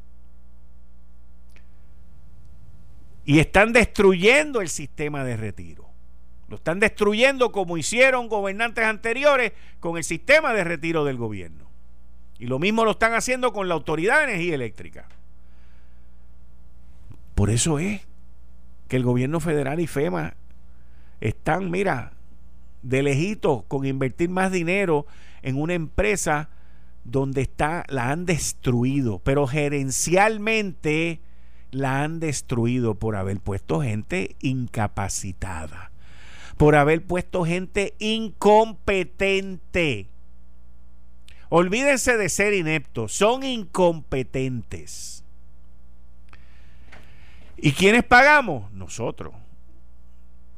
Y están destruyendo el sistema de retiro. Lo están destruyendo como hicieron gobernantes anteriores con el sistema de retiro del gobierno. Y lo mismo lo están haciendo con la Autoridad de Energía Eléctrica. Por eso es que el gobierno federal y FEMA están, mira, de lejito con invertir más dinero en una empresa donde está, la han destruido, pero gerencialmente la han destruido por haber puesto gente incapacitada por haber puesto gente incompetente. Olvídense de ser ineptos, son incompetentes. ¿Y quiénes pagamos? Nosotros.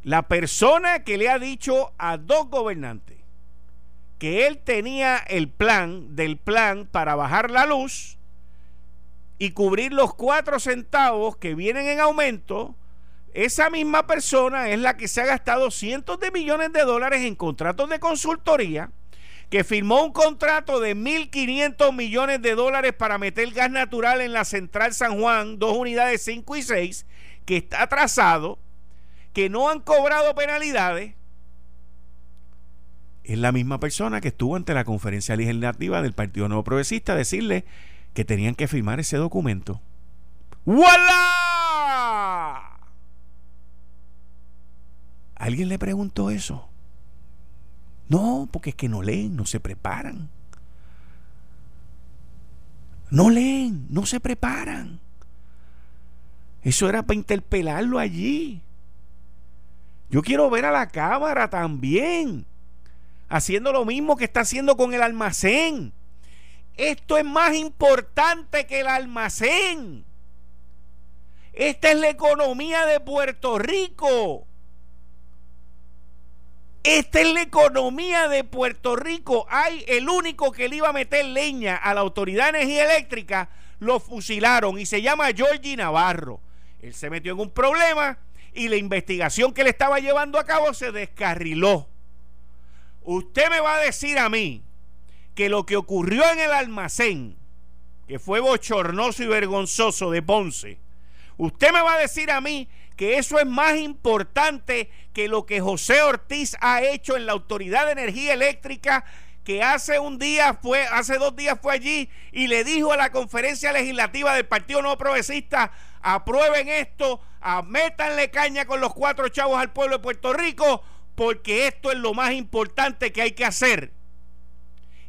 La persona que le ha dicho a dos gobernantes que él tenía el plan del plan para bajar la luz y cubrir los cuatro centavos que vienen en aumento, esa misma persona es la que se ha gastado cientos de millones de dólares en contratos de consultoría, que firmó un contrato de 1.500 millones de dólares para meter gas natural en la central San Juan, dos unidades 5 y 6, que está atrasado, que no han cobrado penalidades. Es la misma persona que estuvo ante la conferencia legislativa del Partido Nuevo Progresista a decirle que tenían que firmar ese documento. ¡Voilà! ¿Alguien le preguntó eso? No, porque es que no leen, no se preparan. No leen, no se preparan. Eso era para interpelarlo allí. Yo quiero ver a la Cámara también, haciendo lo mismo que está haciendo con el almacén. Esto es más importante que el almacén. Esta es la economía de Puerto Rico. Esta es la economía de Puerto Rico. Hay el único que le iba a meter leña a la Autoridad de Energía Eléctrica, lo fusilaron y se llama Georgie Navarro. Él se metió en un problema y la investigación que le estaba llevando a cabo se descarriló. Usted me va a decir a mí que lo que ocurrió en el almacén, que fue bochornoso y vergonzoso de Ponce, usted me va a decir a mí que eso es más importante que lo que José Ortiz ha hecho en la Autoridad de Energía Eléctrica que hace un día fue, hace dos días fue allí y le dijo a la conferencia legislativa del Partido Nuevo Progresista, aprueben esto, métanle caña con los cuatro chavos al pueblo de Puerto Rico, porque esto es lo más importante que hay que hacer.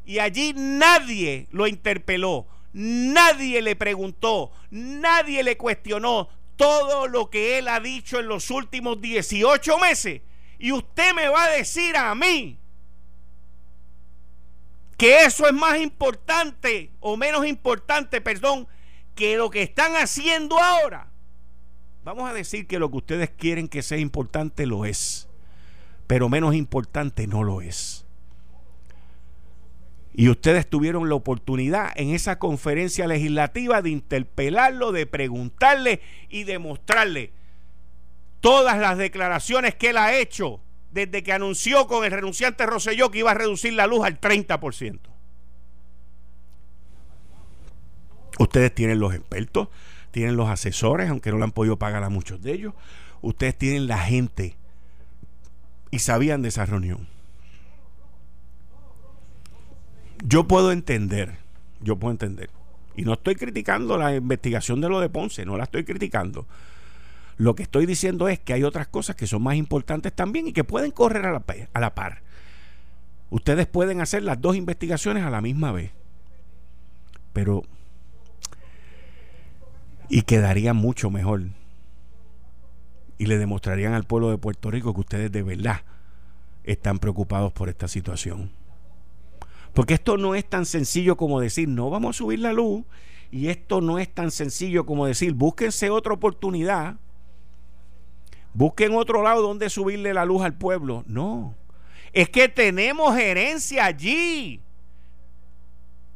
Y allí nadie lo interpeló, nadie le preguntó, nadie le cuestionó, todo lo que él ha dicho en los últimos 18 meses. Y usted me va a decir a mí que eso es más importante o menos importante, perdón, que lo que están haciendo ahora. Vamos a decir que lo que ustedes quieren que sea importante lo es, pero menos importante no lo es. Y ustedes tuvieron la oportunidad en esa conferencia legislativa de interpelarlo, de preguntarle y demostrarle todas las declaraciones que él ha hecho desde que anunció con el renunciante Rosselló que iba a reducir la luz al 30%. Ustedes tienen los expertos, tienen los asesores, aunque no le han podido pagar a muchos de ellos. Ustedes tienen la gente y sabían de esa reunión. Yo puedo entender, yo puedo entender. Y no estoy criticando la investigación de lo de Ponce, no la estoy criticando. Lo que estoy diciendo es que hay otras cosas que son más importantes también y que pueden correr a la, par. Ustedes pueden hacer las dos investigaciones a la misma vez. Pero... Y quedaría mucho mejor. Y le demostrarían al pueblo de Puerto Rico que ustedes de verdad están preocupados por esta situación. Porque esto no es tan sencillo como decir, no vamos a subir la luz. Y esto no es tan sencillo como decir, búsquense otra oportunidad busquen otro lado donde subirle la luz al pueblo. No, es que tenemos gerencia allí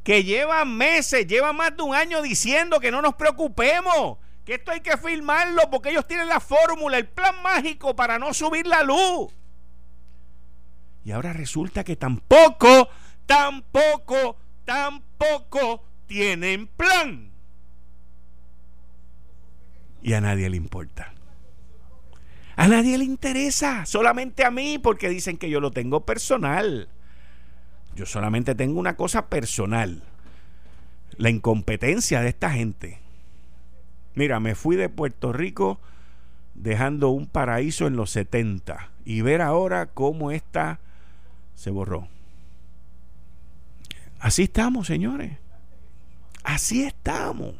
que lleva meses, lleva más de un año diciendo que no nos preocupemos, que esto hay que firmarlo porque ellos tienen la fórmula, el plan mágico para no subir la luz. Y ahora resulta que tampoco, tampoco, tampoco tienen plan. Y a nadie le importa. A nadie le interesa, solamente a mí, porque dicen que yo lo tengo personal. Yo solamente tengo una cosa personal, la incompetencia de esta gente. Mira, me fui de Puerto Rico dejando un paraíso en los 70 y ver ahora cómo esta se borró. Así estamos, señores. Así estamos.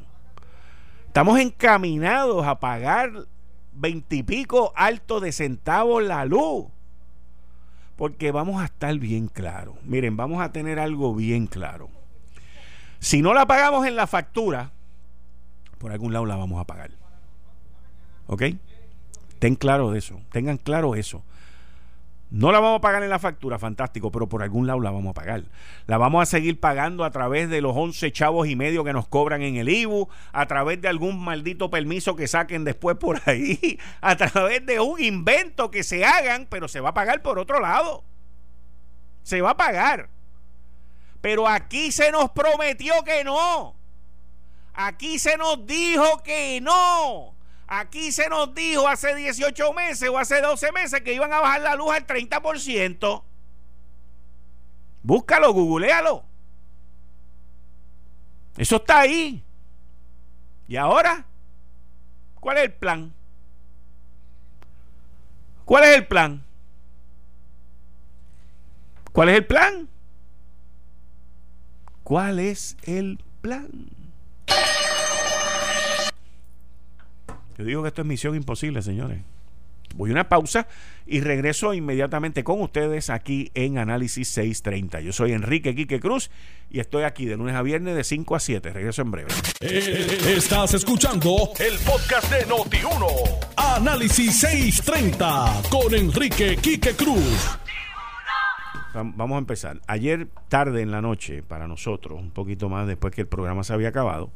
Estamos encaminados a pagar veintipico alto de centavos la luz. Porque vamos a estar bien claros. Miren, vamos a tener algo bien claro. Si no la pagamos en la factura, por algún lado la vamos a pagar. ¿Ok? Ten claro de eso. Tengan claro eso. No la vamos a pagar en la factura, fantástico, pero por algún lado la vamos a pagar. La vamos a seguir pagando a través de los 11 chavos y medio que nos cobran en el IBU, a través de algún maldito permiso que saquen después por ahí, [LAUGHS] a través de un invento que se hagan, pero se va a pagar por otro lado. Se va a pagar. Pero aquí se nos prometió que no. Aquí se nos dijo que no. Aquí se nos dijo hace 18 meses o hace 12 meses que iban a bajar la luz al 30%. Búscalo, googlealo. Eso está ahí. ¿Y ahora? ¿Cuál es el plan? ¿Cuál es el plan? ¿Cuál es el plan? ¿Cuál es el plan? Yo digo que esto es misión imposible, señores. Voy a una pausa y regreso inmediatamente con ustedes aquí en Análisis 630. Yo soy Enrique Quique Cruz y estoy aquí de lunes a viernes de 5 a 7. Regreso en breve. Eh, estás escuchando el podcast de Noti1. Análisis 630 con Enrique Quique Cruz. Vamos a empezar. Ayer tarde en la noche, para nosotros, un poquito más después que el programa se había acabado,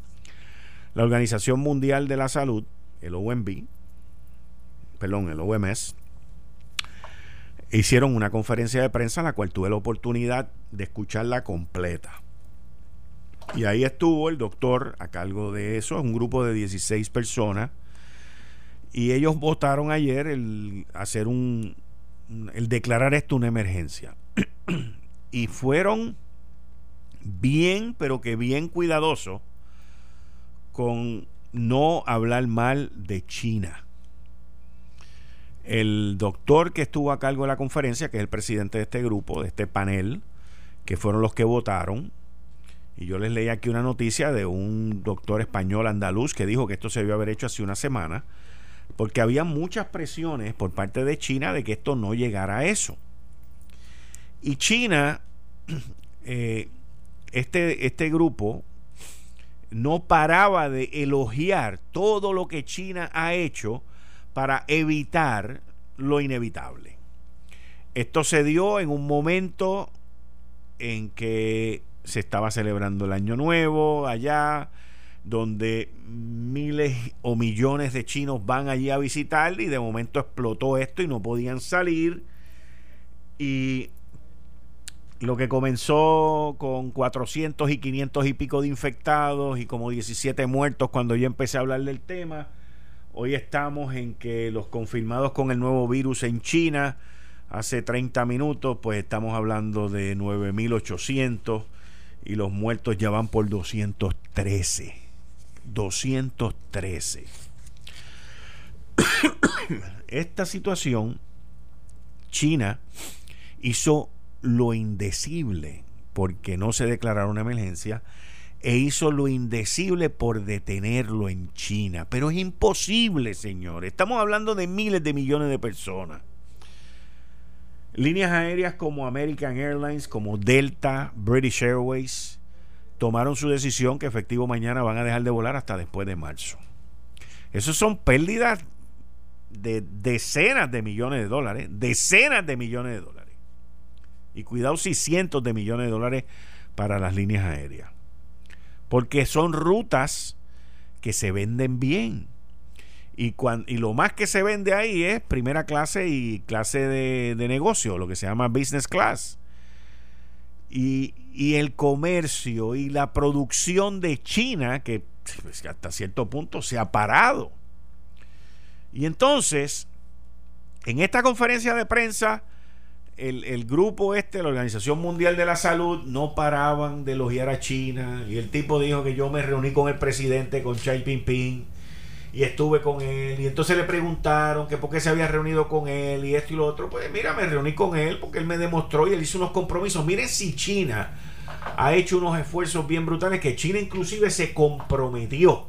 la Organización Mundial de la Salud el OMB, perdón, el OMS, hicieron una conferencia de prensa en la cual tuve la oportunidad de escucharla completa. Y ahí estuvo el doctor a cargo de eso, un grupo de 16 personas. Y ellos votaron ayer el hacer un, el declarar esto una emergencia. [CLEARS THROAT] y fueron bien, pero que bien cuidadosos con no hablar mal de China. El doctor que estuvo a cargo de la conferencia, que es el presidente de este grupo, de este panel, que fueron los que votaron, y yo les leí aquí una noticia de un doctor español andaluz que dijo que esto se debió haber hecho hace una semana, porque había muchas presiones por parte de China de que esto no llegara a eso. Y China, [CLEARS THROAT] eh, este, este grupo no paraba de elogiar todo lo que China ha hecho para evitar lo inevitable. Esto se dio en un momento en que se estaba celebrando el Año Nuevo allá, donde miles o millones de chinos van allí a visitar y de momento explotó esto y no podían salir. Y lo que comenzó con 400 y 500 y pico de infectados y como 17 muertos cuando yo empecé a hablar del tema, hoy estamos en que los confirmados con el nuevo virus en China, hace 30 minutos, pues estamos hablando de 9.800 y los muertos ya van por 213. 213. [COUGHS] Esta situación, China hizo lo indecible porque no se declararon una emergencia e hizo lo indecible por detenerlo en China. Pero es imposible, señor. Estamos hablando de miles de millones de personas. Líneas aéreas como American Airlines, como Delta, British Airways, tomaron su decisión que efectivo mañana van a dejar de volar hasta después de marzo. Esas son pérdidas de decenas de millones de dólares, decenas de millones de dólares. Y cuidado si cientos de millones de dólares para las líneas aéreas. Porque son rutas que se venden bien. Y, y lo más que se vende ahí es primera clase y clase de, de negocio, lo que se llama business class. Y, y, el comercio y la producción de China, que pues, hasta cierto punto se ha parado. Y entonces, en esta conferencia de prensa, el, grupo este, la Organización Mundial de la Salud, no paraban de elogiar a China. Y el tipo dijo que yo me reuní con el presidente, con Xi Jinping, y estuve con él. Y entonces le preguntaron que por qué se había reunido con él y esto y lo otro. Pues mira, me reuní con él porque él me demostró y él hizo unos compromisos. Miren si China ha hecho unos esfuerzos bien brutales, que China inclusive se comprometió.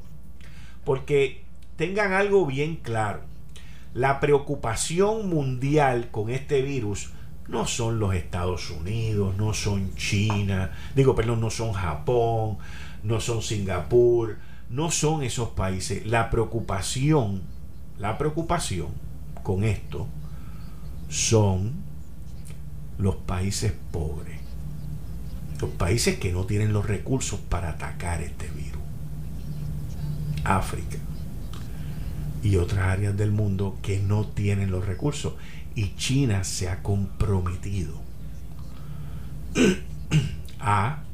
Porque tengan algo bien claro. La preocupación mundial con este virus no son los Estados Unidos, no son China, digo, perdón, no son Japón, no son Singapur, no son esos países. La preocupación, la preocupación con esto son los países pobres, los países que no tienen los recursos para atacar este virus. África y otras áreas del mundo que no tienen los recursos y China se ha comprometido [CLEARS THROAT] a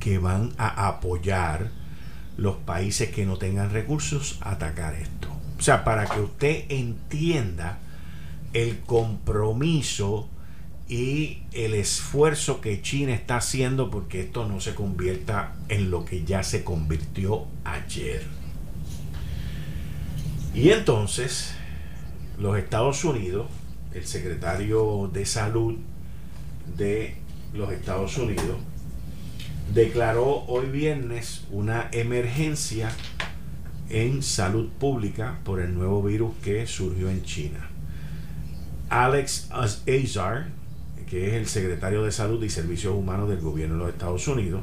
que van a apoyar los países que no tengan recursos a atacar esto. O sea, para que usted entienda el compromiso y el esfuerzo que China está haciendo porque esto no se convierta en lo que ya se convirtió ayer. Y entonces, los Estados Unidos, el secretario de salud de los Estados Unidos, declaró hoy viernes una emergencia en salud pública por el nuevo virus que surgió en China. Alex Azar, que es el secretario de Salud y Servicios Humanos del gobierno de los Estados Unidos,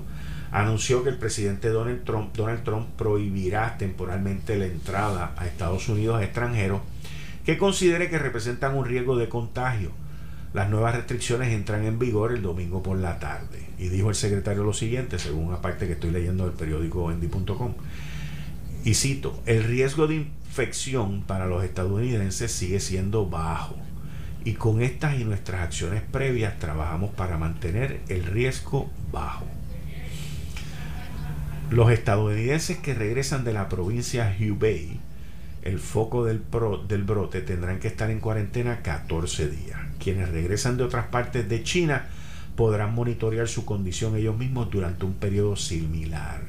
anunció que el presidente Donald Trump, prohibirá temporalmente la entrada a Estados Unidos a extranjeros que considere que representan un riesgo de contagio. Las nuevas restricciones entran en vigor el domingo por la tarde. Y dijo el secretario lo siguiente, según una parte que estoy leyendo del periódico endy.com. Y cito, el riesgo de infección para los estadounidenses sigue siendo bajo. Y con estas y nuestras acciones previas trabajamos para mantener el riesgo bajo. Los estadounidenses que regresan de la provincia Hubei el foco del, brote tendrán que estar en cuarentena 14 días. Quienes regresan de otras partes de China podrán monitorear su condición ellos mismos durante un periodo similar.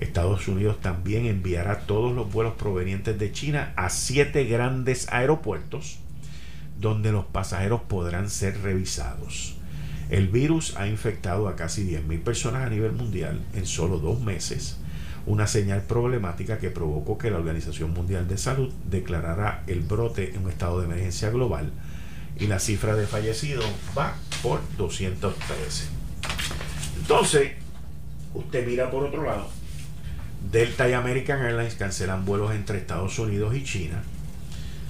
Estados Unidos también enviará todos los vuelos provenientes de China a siete grandes aeropuertos donde los pasajeros podrán ser revisados. El virus ha infectado a casi 10.000 personas a nivel mundial en solo dos meses una señal problemática que provocó que la Organización Mundial de Salud declarara el brote en un estado de emergencia global y la cifra de fallecidos va por 213. Entonces, usted mira por otro lado, Delta y American Airlines cancelan vuelos entre Estados Unidos y China.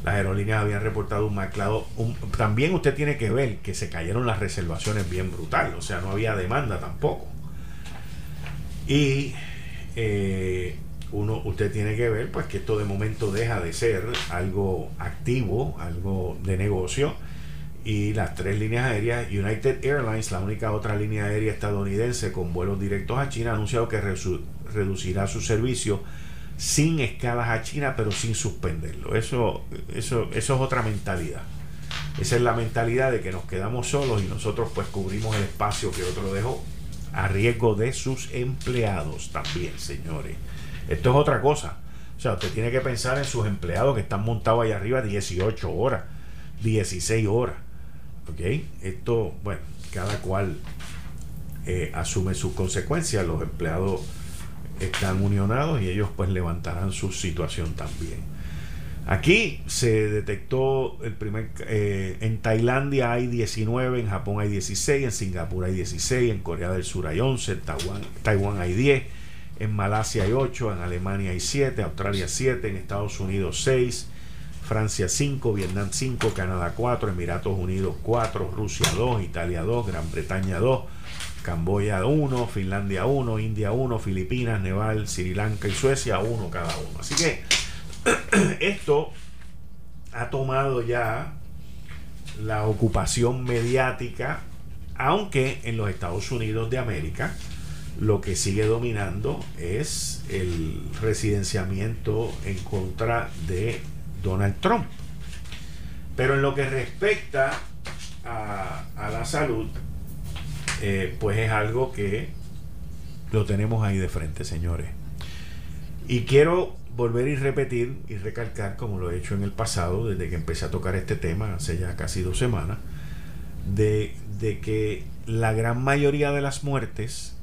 Las aerolíneas habían reportado un maclado. también usted tiene que ver que se cayeron las reservaciones bien brutal, o sea, no había demanda tampoco. Y eh, uno, usted tiene que ver pues que esto de momento deja de ser algo activo, algo de negocio. Y las tres líneas aéreas, United Airlines, la única otra línea aérea estadounidense con vuelos directos a China, ha anunciado que reducirá su servicio sin escalas a China, pero sin suspenderlo. Eso, eso, eso es otra mentalidad. Esa es la mentalidad de que nos quedamos solos y nosotros pues cubrimos el espacio que otro dejó a riesgo de sus empleados también, señores. Esto es otra cosa. O sea, usted tiene que pensar en sus empleados que están montados ahí arriba 18 horas, 16 horas. ¿Ok? Esto, bueno, cada cual eh, asume sus consecuencias. Los empleados están unionados y ellos pues levantarán su situación también. Aquí se detectó el primer eh, en Tailandia hay 19, en Japón hay 16, en Singapur hay 16, en Corea del Sur hay 11, en Taiwán, Taiwán hay 10, en Malasia hay 8, en Alemania hay 7, Australia 7, en Estados Unidos 6, Francia 5, Vietnam 5, Canadá 4, Emiratos Unidos 4, Rusia 2, Italia 2, Gran Bretaña 2, Camboya 1, Finlandia 1, India 1, Filipinas, Nepal, Sri Lanka y Suecia 1 cada uno. Así que [COUGHS] esto ha tomado ya la ocupación mediática, aunque en los Estados Unidos de América lo que sigue dominando es el residenciamiento en contra de Donald Trump. Pero en lo que respecta a, la salud, eh, pues es algo que lo tenemos ahí de frente, señores. Y quiero volver y repetir y recalcar, como lo he hecho en el pasado, desde que empecé a tocar este tema, hace ya casi dos semanas, de, de que la gran mayoría de las muertes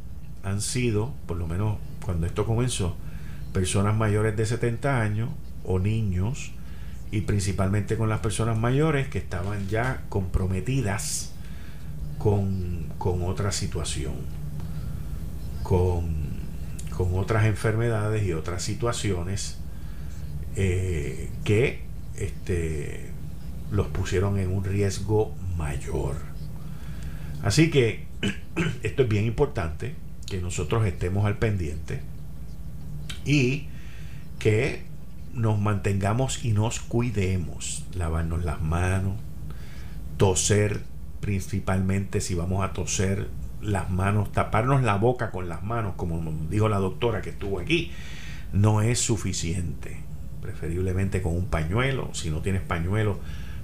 han sido, por lo menos cuando esto comenzó, personas mayores de 70 años o niños, y principalmente con las personas mayores que estaban ya comprometidas con, otra situación, con, con, otras enfermedades y otras situaciones eh, que este, los pusieron en un riesgo mayor. Así que [CLEARS THROAT] esto es bien importante, que nosotros estemos al pendiente y que nos mantengamos y nos cuidemos, lavarnos las manos, toser principalmente si vamos a toser las manos, taparnos la boca con las manos, como dijo la doctora que estuvo aquí, no es suficiente. Preferiblemente con un pañuelo, si no tienes pañuelo,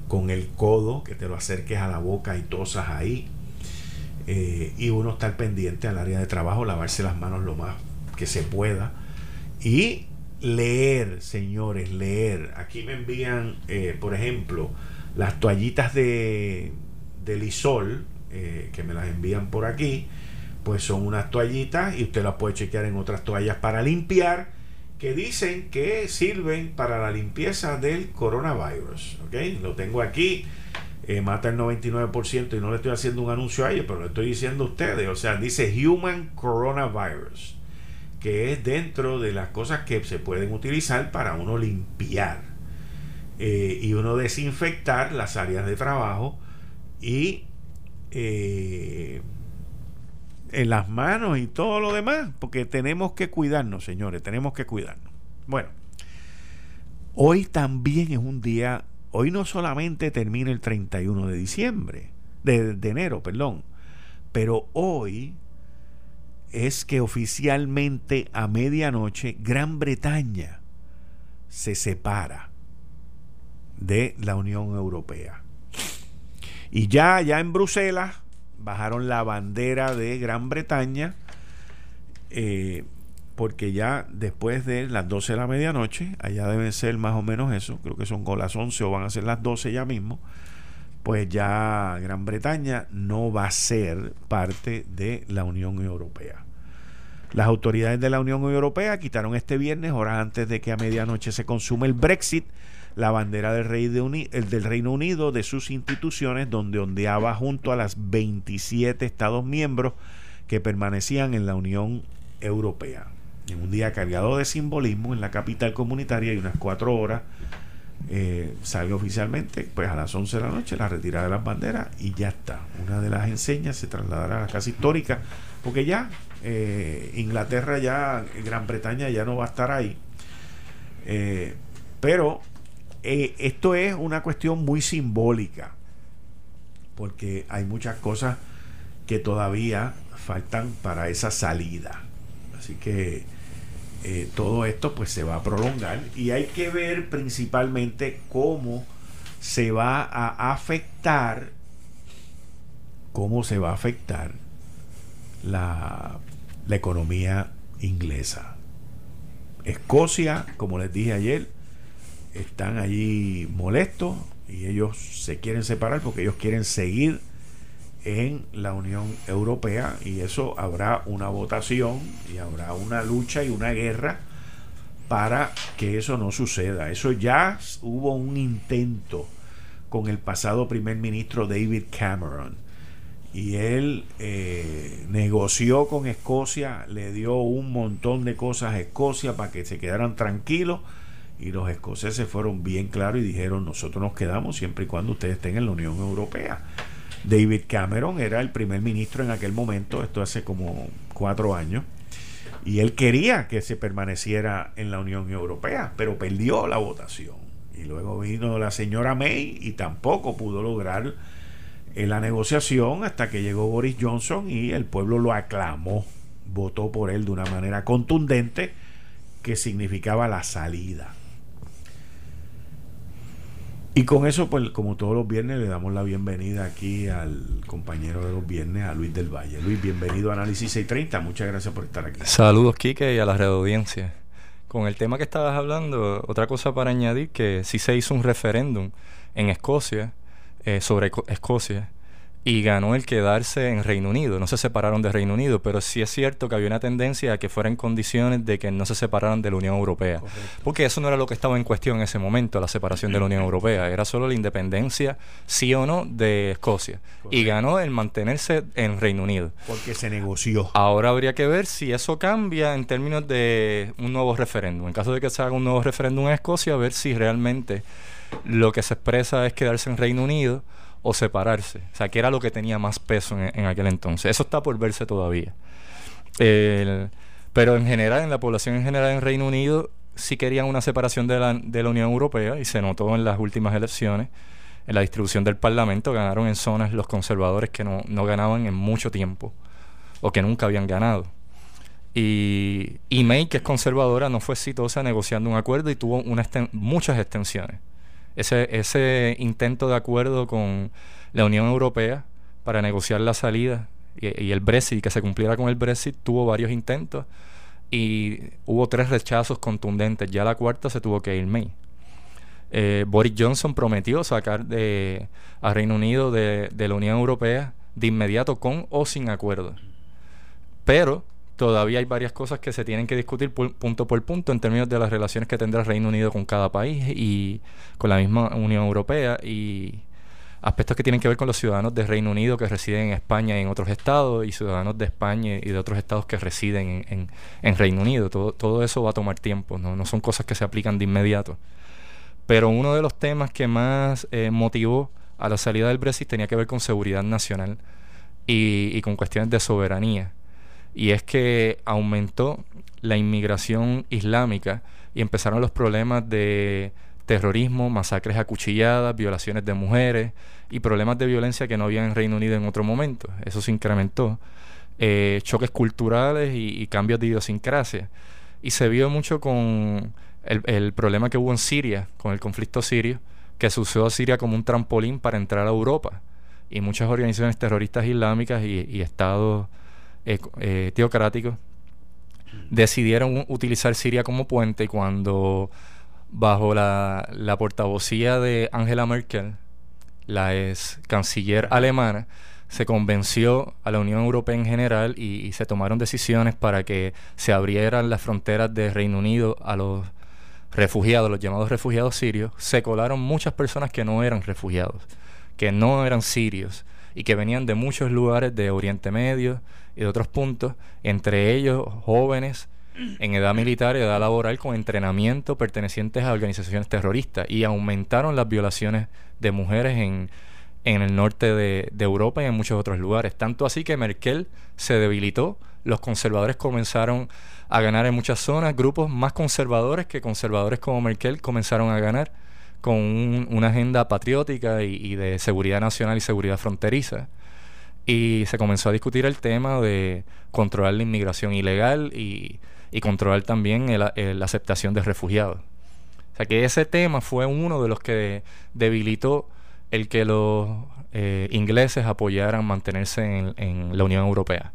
con el codo, que te lo acerques a la boca y tosas ahí. Eh, y uno estar pendiente al área de trabajo, lavarse las manos lo más que se pueda. Y leer, señores, leer. Aquí me envían, eh, por ejemplo, las toallitas de de Lisol, eh, que me las envían por aquí, pues son unas toallitas y usted las puede chequear en otras toallas para limpiar que dicen que sirven para la limpieza del coronavirus. ¿ok? Lo tengo aquí, eh, mata el 99% y no le estoy haciendo un anuncio a ellos, pero lo estoy diciendo a ustedes. O sea, dice Human Coronavirus, que es dentro de las cosas que se pueden utilizar para uno limpiar eh, y uno desinfectar las áreas de trabajo y eh, en las manos y todo lo demás, porque tenemos que cuidarnos, señores, tenemos que cuidarnos. Bueno, hoy también es un día, hoy no solamente termina el 31 de diciembre, de, de enero, perdón, pero hoy es que oficialmente a medianoche Gran Bretaña se separa de la Unión Europea. Y ya allá en Bruselas bajaron la bandera de Gran Bretaña, eh, porque ya después de las 12 de la medianoche, allá deben ser más o menos eso, creo que son con las 11 o van a ser las 12 ya mismo, pues ya Gran Bretaña no va a ser parte de la Unión Europea. Las autoridades de la Unión Europea quitaron este viernes, horas antes de que a medianoche se consume el Brexit, la bandera del, Rey de el del Reino Unido de sus instituciones, donde ondeaba junto a las 27 Estados miembros que permanecían en la Unión Europea. En un día cargado de simbolismo en la capital comunitaria y unas cuatro horas eh, sale oficialmente pues a las 11 de la noche la retirada de las banderas y ya está. Una de las enseñas se trasladará a la casa histórica porque ya eh, Inglaterra ya, Gran Bretaña ya no va a estar ahí. Eh, pero esto es una cuestión muy simbólica porque hay muchas cosas que todavía faltan para esa salida. Así que eh, todo esto pues se va a prolongar y hay que ver principalmente cómo se va a afectar cómo se va a afectar la economía inglesa. Escocia, como les dije ayer, están allí molestos y ellos se quieren separar porque ellos quieren seguir en la Unión Europea y eso habrá una votación y habrá una lucha y una guerra para que eso no suceda. Eso ya hubo un intento con el pasado primer ministro David Cameron y él eh, negoció con Escocia, le dio un montón de cosas a Escocia para que se quedaran tranquilos y los escoceses fueron bien claros y dijeron nosotros nos quedamos siempre y cuando ustedes estén en la Unión Europea. David Cameron era el primer ministro en aquel momento, esto hace como cuatro años, y él quería que se permaneciera en la Unión Europea, pero perdió la votación. Y luego vino la señora May y tampoco pudo lograr eh, la negociación hasta que llegó Boris Johnson y el pueblo lo aclamó, votó por él de una manera contundente que significaba la salida. Y con eso, pues como todos los viernes, le damos la bienvenida aquí al compañero de los viernes, a Luis del Valle. Luis, bienvenido a Análisis 630. Muchas gracias por estar aquí. Saludos, Quique, y a la red audiencia. Con el tema que estabas hablando, otra cosa para añadir, que sí se hizo un referéndum en Escocia, eh, sobre Escocia, y ganó el quedarse en Reino Unido. No se separaron de Reino Unido, pero sí es cierto que había una tendencia a que fuera en condiciones de que no se separaran de la Unión Europea. Porque eso no era lo que estaba en cuestión en ese momento, la separación de la Unión Europea. Era solo la independencia, sí o no, de Escocia. Y ganó el mantenerse en Reino Unido. Porque se negoció. Ahora habría que ver si eso cambia en términos de un nuevo referéndum. En caso de que se haga un nuevo referéndum en Escocia, a ver si realmente lo que se expresa es quedarse en Reino Unido o separarse. O sea, que era lo que tenía más peso en, aquel entonces. Eso está por verse todavía. pero en general, en la población en general en Reino Unido, sí querían una separación de la, de la Unión Europea y se notó en las últimas elecciones. En la distribución del Parlamento ganaron en zonas los conservadores que no, no ganaban en mucho tiempo o que nunca habían ganado. Y, y May, que es conservadora, no fue exitosa negociando un acuerdo y tuvo muchas extensiones ese, ese intento de acuerdo con la Unión Europea para negociar la salida y, el Brexit, que se cumpliera con el Brexit, tuvo varios intentos y hubo tres rechazos contundentes. Ya la cuarta se tuvo que ir May. Eh, Boris Johnson prometió sacar de, a Reino Unido de, de la Unión Europea de inmediato con o sin acuerdo. Pero todavía hay varias cosas que se tienen que discutir punto por punto en términos de las relaciones que tendrá el Reino Unido con cada país y con la misma Unión Europea y aspectos que tienen que ver con los ciudadanos del Reino Unido que residen en España y en otros estados y ciudadanos de España y de otros estados que residen en, Reino Unido. Todo, todo, eso va a tomar tiempo, ¿no? no son cosas que se aplican de inmediato. Pero uno de los temas que más eh, motivó a la salida del Brexit tenía que ver con seguridad nacional y, y con cuestiones de soberanía y es que aumentó la inmigración islámica y empezaron los problemas de terrorismo, masacres acuchilladas, violaciones de mujeres y problemas de violencia que no había en Reino Unido en otro momento. Eso se incrementó. Eh, choques culturales y, cambios de idiosincrasia. Y se vio mucho con el, problema que hubo en Siria, con el conflicto sirio, que se usó a Siria como un trampolín para entrar a Europa. Y muchas organizaciones terroristas islámicas y, y estados eh, eh, teocráticos decidieron utilizar Siria como puente y cuando bajo la, la portavocía de Angela Merkel, la ex canciller alemana, se convenció a la Unión Europea en general y, se tomaron decisiones para que se abrieran las fronteras de Reino Unido a los refugiados, los llamados refugiados sirios. Se colaron muchas personas que no eran refugiados, que no eran sirios y que venían de muchos lugares de Oriente Medio y de otros puntos, entre ellos jóvenes en edad militar y edad laboral con entrenamiento pertenecientes a organizaciones terroristas y aumentaron las violaciones de mujeres en, en el norte de, de, Europa y en muchos otros lugares. Tanto así que Merkel se debilitó, los conservadores comenzaron a ganar en muchas zonas, grupos más conservadores que conservadores como Merkel comenzaron a ganar con una agenda patriótica y, de seguridad nacional y seguridad fronteriza. Y se comenzó a discutir el tema de controlar la inmigración ilegal y, controlar también la aceptación de refugiados. O sea que ese tema fue uno de los que debilitó el que los eh, ingleses apoyaran mantenerse en, la Unión Europea.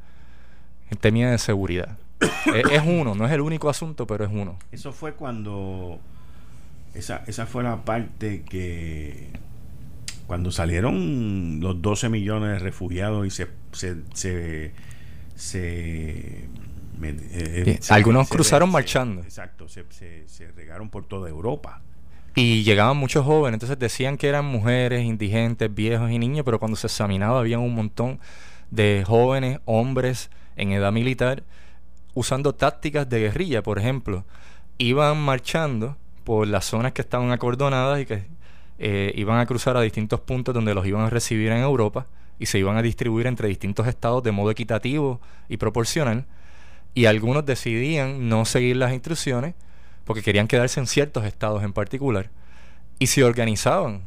En tema de seguridad. [COUGHS] es, uno, no es el único asunto, pero es uno. Eso fue cuando. Esa, esa fue la parte que. Cuando salieron los 12 millones de refugiados y se. se, se, se eh, algunos cruzaron marchando. Exacto, se, se regaron por toda Europa. Y llegaban muchos jóvenes, entonces decían que eran mujeres, indigentes, viejos y niños, pero cuando se examinaba había un montón de jóvenes, hombres en edad militar, usando tácticas de guerrilla, por ejemplo. Iban marchando por las zonas que estaban acordonadas y que eh, iban a cruzar a distintos puntos donde los iban a recibir en Europa y se iban a distribuir entre distintos estados de modo equitativo y proporcional. Y algunos decidían no seguir las instrucciones porque querían quedarse en ciertos estados en particular, y se organizaban.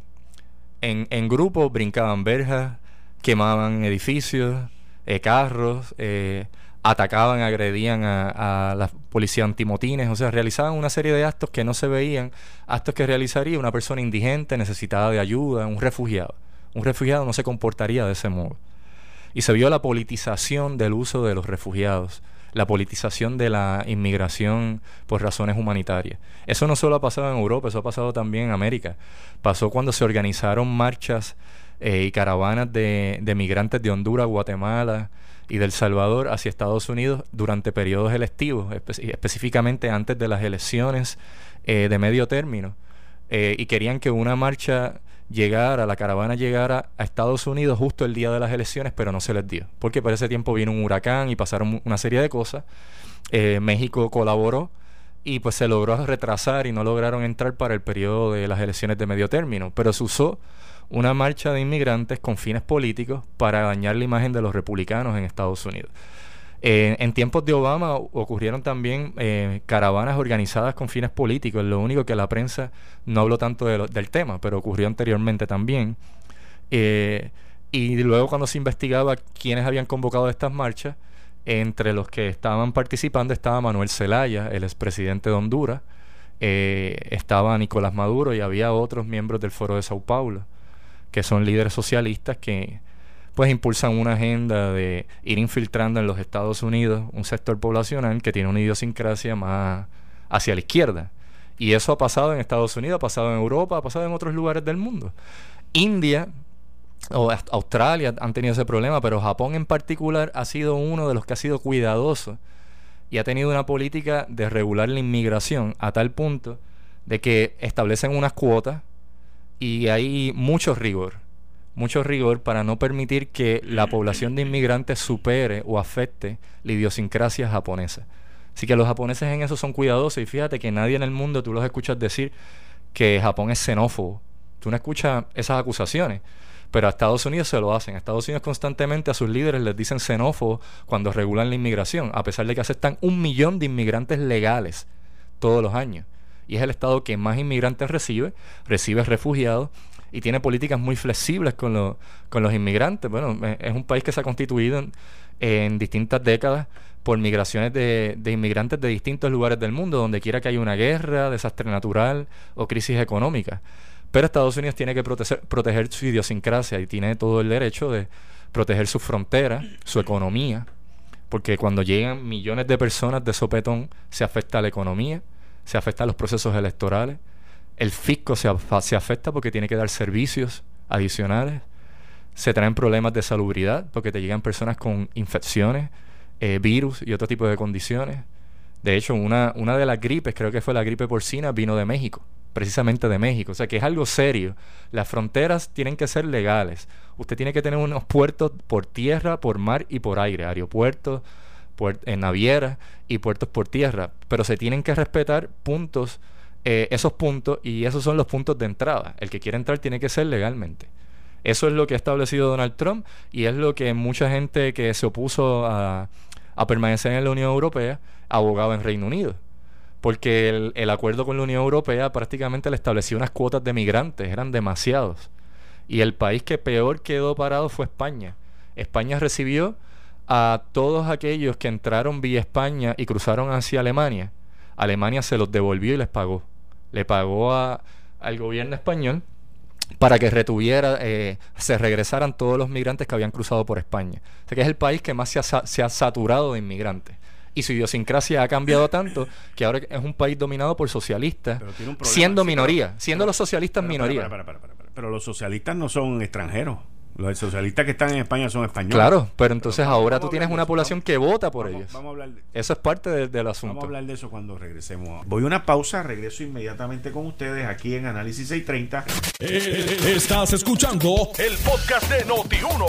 En, en grupos brincaban verjas, quemaban edificios, eh, carros, eh, atacaban, agredían a, a, la policía antimotines, o sea, realizaban una serie de actos que no se veían, actos que realizaría una persona indigente, necesitada de ayuda, un refugiado. Un refugiado no se comportaría de ese modo. Y se vio la politización del uso de los refugiados la politización de la inmigración por razones humanitarias. Eso no solo ha pasado en Europa, eso ha pasado también en América. Pasó cuando se organizaron marchas eh, y caravanas de, de migrantes de Honduras, Guatemala y del Salvador hacia Estados Unidos durante periodos electivos, específicamente antes de las elecciones eh, de medio término. Eh, y querían que una marcha llegara, la caravana llegara a Estados Unidos justo el día de las elecciones, pero no se les dio. Porque por ese tiempo vino un huracán y pasaron una serie de cosas. Eh, México colaboró y pues se logró retrasar y no lograron entrar para el periodo de las elecciones de medio término. Pero se usó una marcha de inmigrantes con fines políticos para dañar la imagen de los republicanos en Estados Unidos. Eh, en tiempos de Obama ocurrieron también eh, caravanas organizadas con fines políticos, lo único que la prensa no habló tanto del tema, pero ocurrió anteriormente también. Eh, y luego cuando se investigaba quiénes habían convocado estas marchas, entre los que estaban participando estaba Manuel Zelaya, el expresidente de Honduras, estaba Nicolás Maduro y había otros miembros del Foro de Sao Paulo, que son líderes socialistas que pues impulsan una agenda de ir infiltrando en los Estados Unidos un sector poblacional que tiene una idiosincrasia más hacia la izquierda. Y eso ha pasado en Estados Unidos, ha pasado en Europa, ha pasado en otros lugares del mundo. India o Australia han tenido ese problema, pero Japón en particular ha sido uno de los que ha sido cuidadoso y ha tenido una política de regular la inmigración a tal punto de que establecen unas cuotas y hay mucho rigor mucho rigor para no permitir que la población de inmigrantes supere o afecte la idiosincrasia japonesa. Así que los japoneses en eso son cuidadosos y fíjate que nadie en el mundo tú los escuchas decir que Japón es xenófobo. Tú no escuchas esas acusaciones. Pero a Estados Unidos se lo hacen. A Estados Unidos constantemente a sus líderes les dicen xenófobos cuando regulan la inmigración, a pesar de que aceptan un millón de inmigrantes legales todos los años. Y es el estado que más inmigrantes recibe, recibe refugiados y tiene políticas muy flexibles con, con los inmigrantes. Bueno, eh, es un país que se ha constituido en, distintas décadas por migraciones de, de, inmigrantes de distintos lugares del mundo, donde quiera que haya una guerra, desastre natural o crisis económica. Pero Estados Unidos tiene que proteger, proteger su idiosincrasia y tiene todo el derecho de proteger su frontera, su economía, porque cuando llegan millones de personas de sopetón se afecta a la economía, se afecta a los procesos electorales, el fisco se, se afecta porque tiene que dar servicios adicionales. Se traen problemas de salubridad porque te llegan personas con infecciones, eh, virus y otro tipo de condiciones. De hecho, una, una de las gripes, creo que fue la gripe porcina, vino de México. precisamente de México. O sea que es algo serio. Las fronteras tienen que ser legales. Usted tiene que tener unos puertos por tierra, por mar y por aire, aeropuertos, en navieras y puertos por tierra. Pero se tienen que respetar puntos, eh, esos puntos, y esos son los puntos de entrada. El que quiere entrar tiene que ser legalmente. Eso es lo que ha establecido Donald Trump y es lo que mucha gente que se opuso a, permanecer en la Unión Europea abogaba en Reino Unido porque el, acuerdo con la Unión Europea prácticamente le estableció unas cuotas de migrantes, eran demasiados. Y el país que peor quedó parado fue España. España recibió a todos aquellos que entraron vía España y cruzaron hacia Alemania. Alemania se los devolvió y les pagó. Le pagó al gobierno español para que retuviera, eh, se regresaran todos los migrantes que habían cruzado por España. O sea que es el país que más se ha saturado de inmigrantes y su idiosincrasia ha cambiado tanto que ahora es un país dominado por socialistas, siendo minoría, siendo los socialistas minoría. pero los socialistas no son extranjeros. Los socialistas que están en España son españoles. Claro, pero entonces ahora tú tienes una población que vota por ellos. eso es parte del asunto. Vamos a hablar de eso cuando regresemos. Voy a una pausa, regreso inmediatamente con ustedes aquí en Análisis 630. Eh, estás escuchando el podcast de Noti1.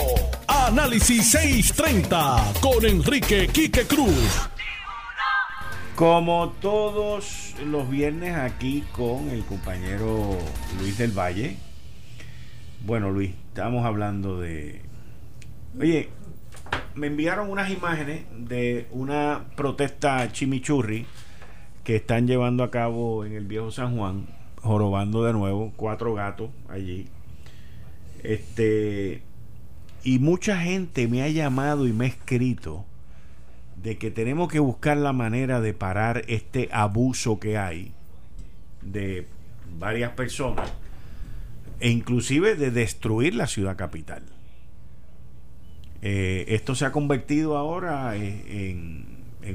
Análisis 630 con Enrique Quique Cruz. Como todos los viernes aquí con el compañero Luis del Valle. Bueno, Luis, estamos hablando de... Oye, me enviaron unas imágenes de una protesta chimichurri que están llevando a cabo en el viejo San Juan, jorobando de nuevo, cuatro gatos allí. Este, y mucha gente me ha llamado y me ha escrito de que tenemos que buscar la manera de parar este abuso que hay de varias personas e inclusive de destruir la ciudad capital. Eh, esto se ha convertido ahora en,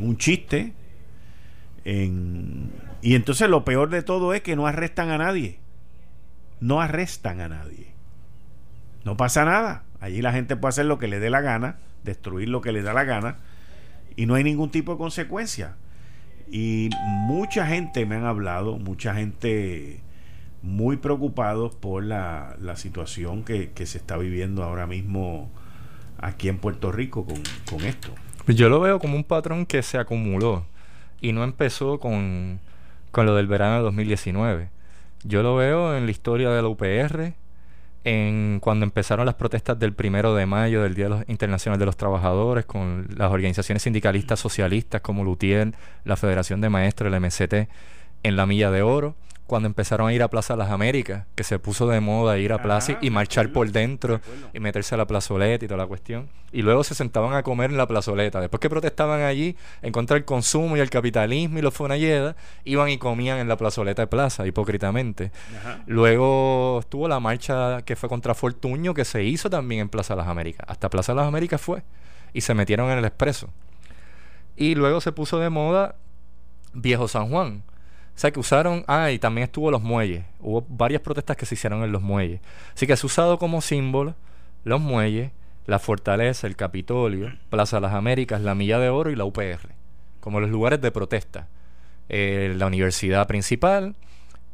un chiste. y entonces lo peor de todo es que no arrestan a nadie. No arrestan a nadie. No pasa nada. Allí la gente puede hacer lo que le dé la gana, destruir lo que le da la gana y no hay ningún tipo de consecuencia. Y mucha gente me han hablado, mucha gente muy preocupados por la, situación que, se está viviendo ahora mismo aquí en Puerto Rico con, con, esto. Yo lo veo como un patrón que se acumuló y no empezó con, con lo del verano de 2019. Yo lo veo en la historia de la UPR, en cuando empezaron las protestas del primero de mayo del Día Internacional de los Trabajadores con las organizaciones sindicalistas socialistas como Lutier, la Federación de Maestros, el MCT, en la Milla de Oro, cuando empezaron a ir a Plaza Las Américas, que se puso de moda ir a Plaza y marchar por dentro y meterse a la plazoleta y toda la cuestión. Y luego se sentaban a comer en la plazoleta. Después que protestaban allí en contra del consumo y el capitalismo y los fonalledas, iban y comían en la plazoleta de Plaza, hipócritamente. Luego estuvo la marcha que fue contra Fortuño, que se hizo también en Plaza Las Américas. Hasta Plaza Las Américas fue. Y se metieron en el expreso. Y luego se puso de moda Viejo San Juan o sea, que usaron, ah, y también estuvo los muelles. Hubo varias protestas que se hicieron en los muelles. Así que se ha usado como símbolo los muelles, la fortaleza, el Capitolio, Plaza de las Américas, la Milla de Oro y la UPR, como los lugares de protesta. Eh, la universidad principal,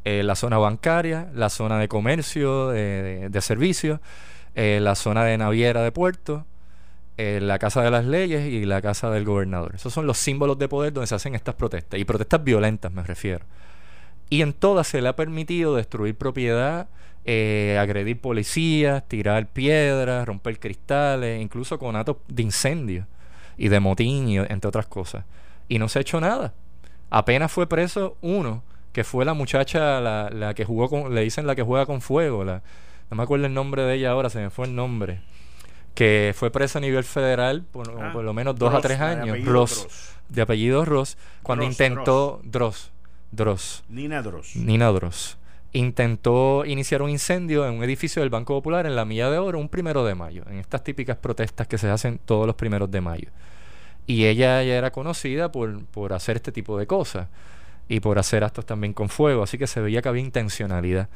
eh, la zona bancaria, la zona de comercio, de, de servicios, eh, la zona de naviera de puerto, la Casa de las Leyes y la Casa del Gobernador. Esos son los símbolos de poder donde se hacen estas protestas. Y protestas violentas me refiero. Y en todas se le ha permitido destruir propiedad, eh, agredir policías, tirar piedras, romper cristales, incluso con actos de incendio y de motín, entre otras cosas. Y no se ha hecho nada. Apenas fue preso uno, que fue la muchacha, la, la que jugó con, le dicen la que juega con fuego. La, no me acuerdo el nombre de ella ahora, se me fue el nombre que fue preso a nivel federal por, ah, por lo menos dos a tres años. De Ross, de apellido Ross, cuando intentó Dross. Dross. Nina Dross. Nina Dross. Intentó iniciar un incendio en un edificio del Banco Popular en la Milla de Oro un primero de mayo, en estas típicas protestas que se hacen todos los primeros de mayo. Y ella ya era conocida por, por hacer este tipo de cosas y por hacer actos también con fuego, así que se veía que había intencionalidad.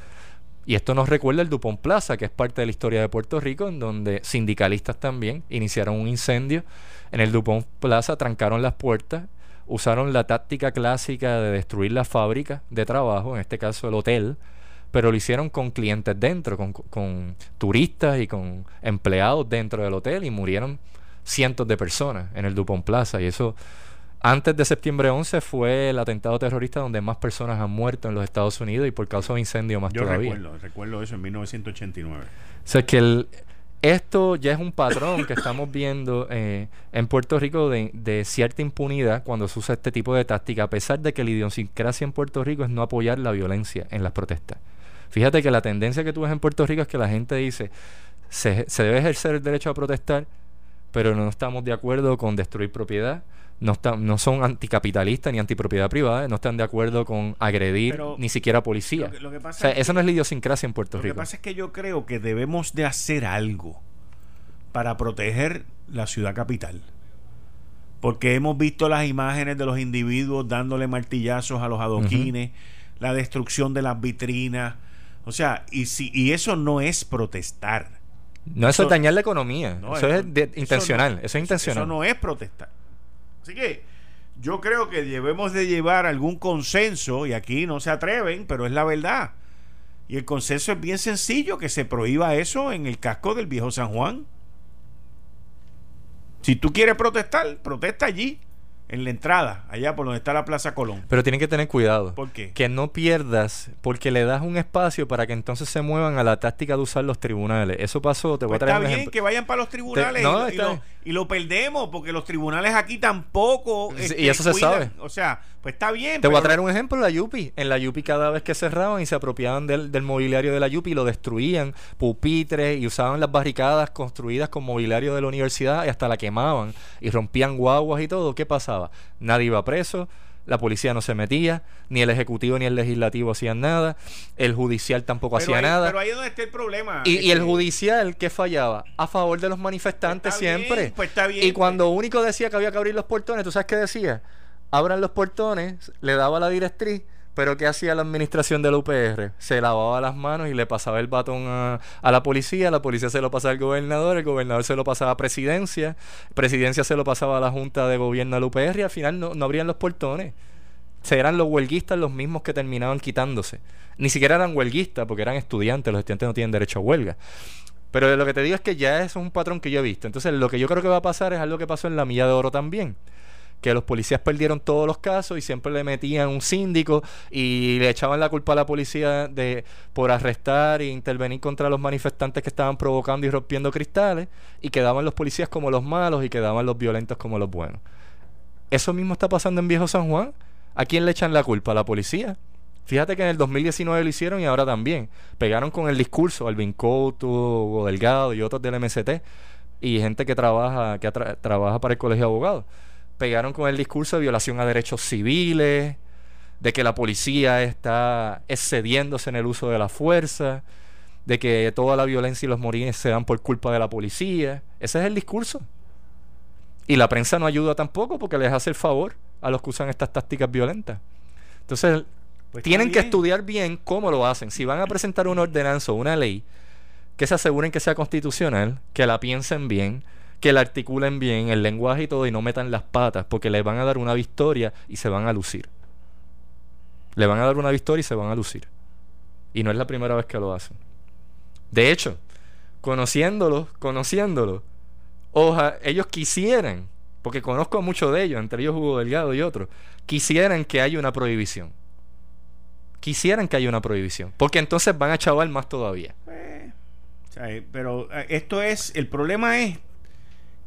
Y esto nos recuerda el Dupont Plaza, que es parte de la historia de Puerto Rico, en donde sindicalistas también iniciaron un incendio en el Dupont Plaza, trancaron las puertas, usaron la táctica clásica de destruir la fábrica de trabajo, en este caso el hotel, pero lo hicieron con clientes dentro, con, con turistas y con empleados dentro del hotel y murieron cientos de personas en el Dupont Plaza y eso antes de septiembre 11 fue el atentado terrorista donde más personas han muerto en los Estados Unidos y por causa de incendio más Yo todavía. recuerdo, recuerdo eso en 1989. O sea, que el- esto ya es un patrón que estamos viendo eh, en Puerto Rico de, de cierta impunidad cuando se usa este tipo de táctica, a pesar de que la idiosincrasia en Puerto Rico es no apoyar la violencia en las protestas. Fíjate que la tendencia que tú ves en Puerto Rico es que la gente dice, se, se debe ejercer el derecho a protestar, pero no estamos de acuerdo con destruir propiedad, no, están, no son anticapitalistas ni antipropiedad privada, no están de acuerdo con agredir Pero ni siquiera policía. Lo que, lo que O pasa sea, es eso que- no es la idiosincrasia en Puerto Lo que Rico. pasa es que yo creo que debemos de hacer algo para proteger la ciudad capital. Porque hemos visto las imágenes de los individuos dándole martillazos a los adoquines, la destrucción de las vitrinas. O sea, y, si, y eso no es protestar. No, eso, Eso- es dañar la economía. No, eso, es de- eso intencional. no- eso es intencional. Eso no es protestar. Así que yo creo que debemos de llevar algún consenso, y aquí no se atreven, pero es la verdad. Y el consenso es bien sencillo, que se prohíba eso en el casco del viejo San Juan. Si tú quieres protestar, protesta allí, en la entrada, allá por donde está la Plaza Colón. Pero tienen que tener cuidado. ¿Por qué? Que no pierdas, porque le das un espacio para que entonces se muevan a la táctica de usar los tribunales. Eso pasó, te voy Pues a traer está un bien que vayan para los tribunales no, y, lo- y y perdemos porque los tribunales aquí tampoco Sí, este, y eso se cuidan. sabe. o sea pues está bien Te voy a traer un ejemplo, la Yupi. En la Yupi cada vez que cerraban y se apropiaban del, del mobiliario de la Yupi, lo destruían, pupitres, y usaban las barricadas construidas con mobiliario de la universidad y hasta la quemaban y rompían guaguas y todo. ¿Qué pasaba? Nadie iba preso, la policía no se metía, ni el ejecutivo ni el legislativo hacían nada, el judicial tampoco pero hacía ahí, ní pero ahí es donde está el problema Y, y el Este, judicial, ¿qué fallaba? A favor de los manifestantes Pues siempre. bien, pues está bien, y cuando único decía que había que abrir los portones, ¿tú sabes qué decía? Abran los portones, le daba la directriz, pero ¿qué hacía la administración del UPR? Se lavaba las manos y le pasaba el batón a, a la policía, la policía se lo pasaba al gobernador, el gobernador se lo pasaba a presidencia, presidencia se lo pasaba a la junta de gobierno del UPR y al final no, no abrían los portones. Eran los huelguistas los mismos que terminaban quitándose. Ni siquiera eran huelguistas porque eran estudiantes, los estudiantes no tienen derecho a huelga. Pero lo que te digo es que ya es un patrón que yo he visto. Entonces, lo que yo creo que va a pasar es algo que pasó en la Milla de Oro también. Que los policías perdieron todos los casos y siempre le metían un síndico y le echaban la culpa a la policía de por arrestar e intervenir contra los manifestantes que estaban provocando y rompiendo cristales y quedaban los policías como los malos y quedaban los violentos como los buenos. Eso mismo está pasando en Viejo San Juan. ¿A quién le echan la culpa? ¿A la policía? Fíjate que en el 2019 lo hicieron y ahora también. Pegaron con el discurso Alvin Couto, Delgado y otros del MST y gente que trabaja que trabaja para el Colegio de Abogados. Pegaron con el discurso de violación a derechos civiles, de que la policía está excediéndose en el uso de la fuerza, de que toda la violencia y los morines se dan por culpa de la policía. Ese es el discurso. Y la prensa no ayuda tampoco porque les hace el favor a los que usan estas tácticas violentas. Entonces, Pues tienen que estudiar bien cómo lo hacen. Si van a presentar una ordenanza o una ley, que se aseguren que sea constitucional, que la piensen bien, que la articulen bien, el lenguaje y todo, y no metan las patas, porque les van a dar una victoria y se van a lucir. Le van a dar una victoria y se van a lucir. Y no es la primera vez que lo hacen. De hecho, conociéndolos, conociéndolos, oja, ellos quisieran, porque conozco a muchos de ellos, entre ellos Hugo Delgado y otros, quisieran que haya una prohibición. Quisieran que haya una prohibición. Porque entonces van a chaval más todavía. Eh, eh, pero eh, esto es, el problema es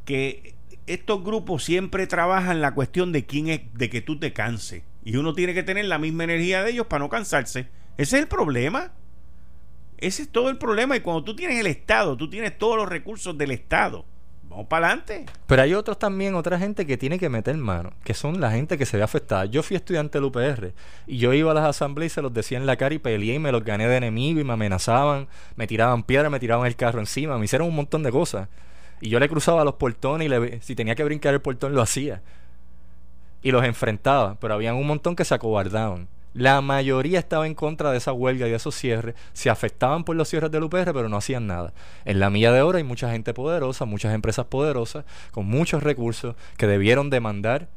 que estos grupos siempre trabajan la cuestión de quién es, de que tú te canses. Y uno tiene que tener la misma energía de ellos para no cansarse. Ese es el problema. Ese es todo el problema. Y cuando tú tienes el Estado, tú tienes todos los recursos del Estado. Vamos para adelante. Pero hay otros también, otra gente que tiene que meter mano, que son la gente que se ve afectada. Yo fui estudiante del UPR y yo iba a las asambleas y se los decía en la cara y peleé y me los gané de enemigo y me amenazaban, me tiraban piedras, me tiraban el carro encima, me hicieron un montón de cosas. Y yo le cruzaba los portones y le, si tenía que brincar el portón lo hacía. Y los enfrentaba, pero habían un montón que se acobardaban. La mayoría estaba en contra de esa huelga y de esos cierres. Se afectaban por los cierres del UPR, pero no hacían nada. En la milla de oro hay mucha gente poderosa, muchas empresas poderosas, con muchos recursos, que debieron demandar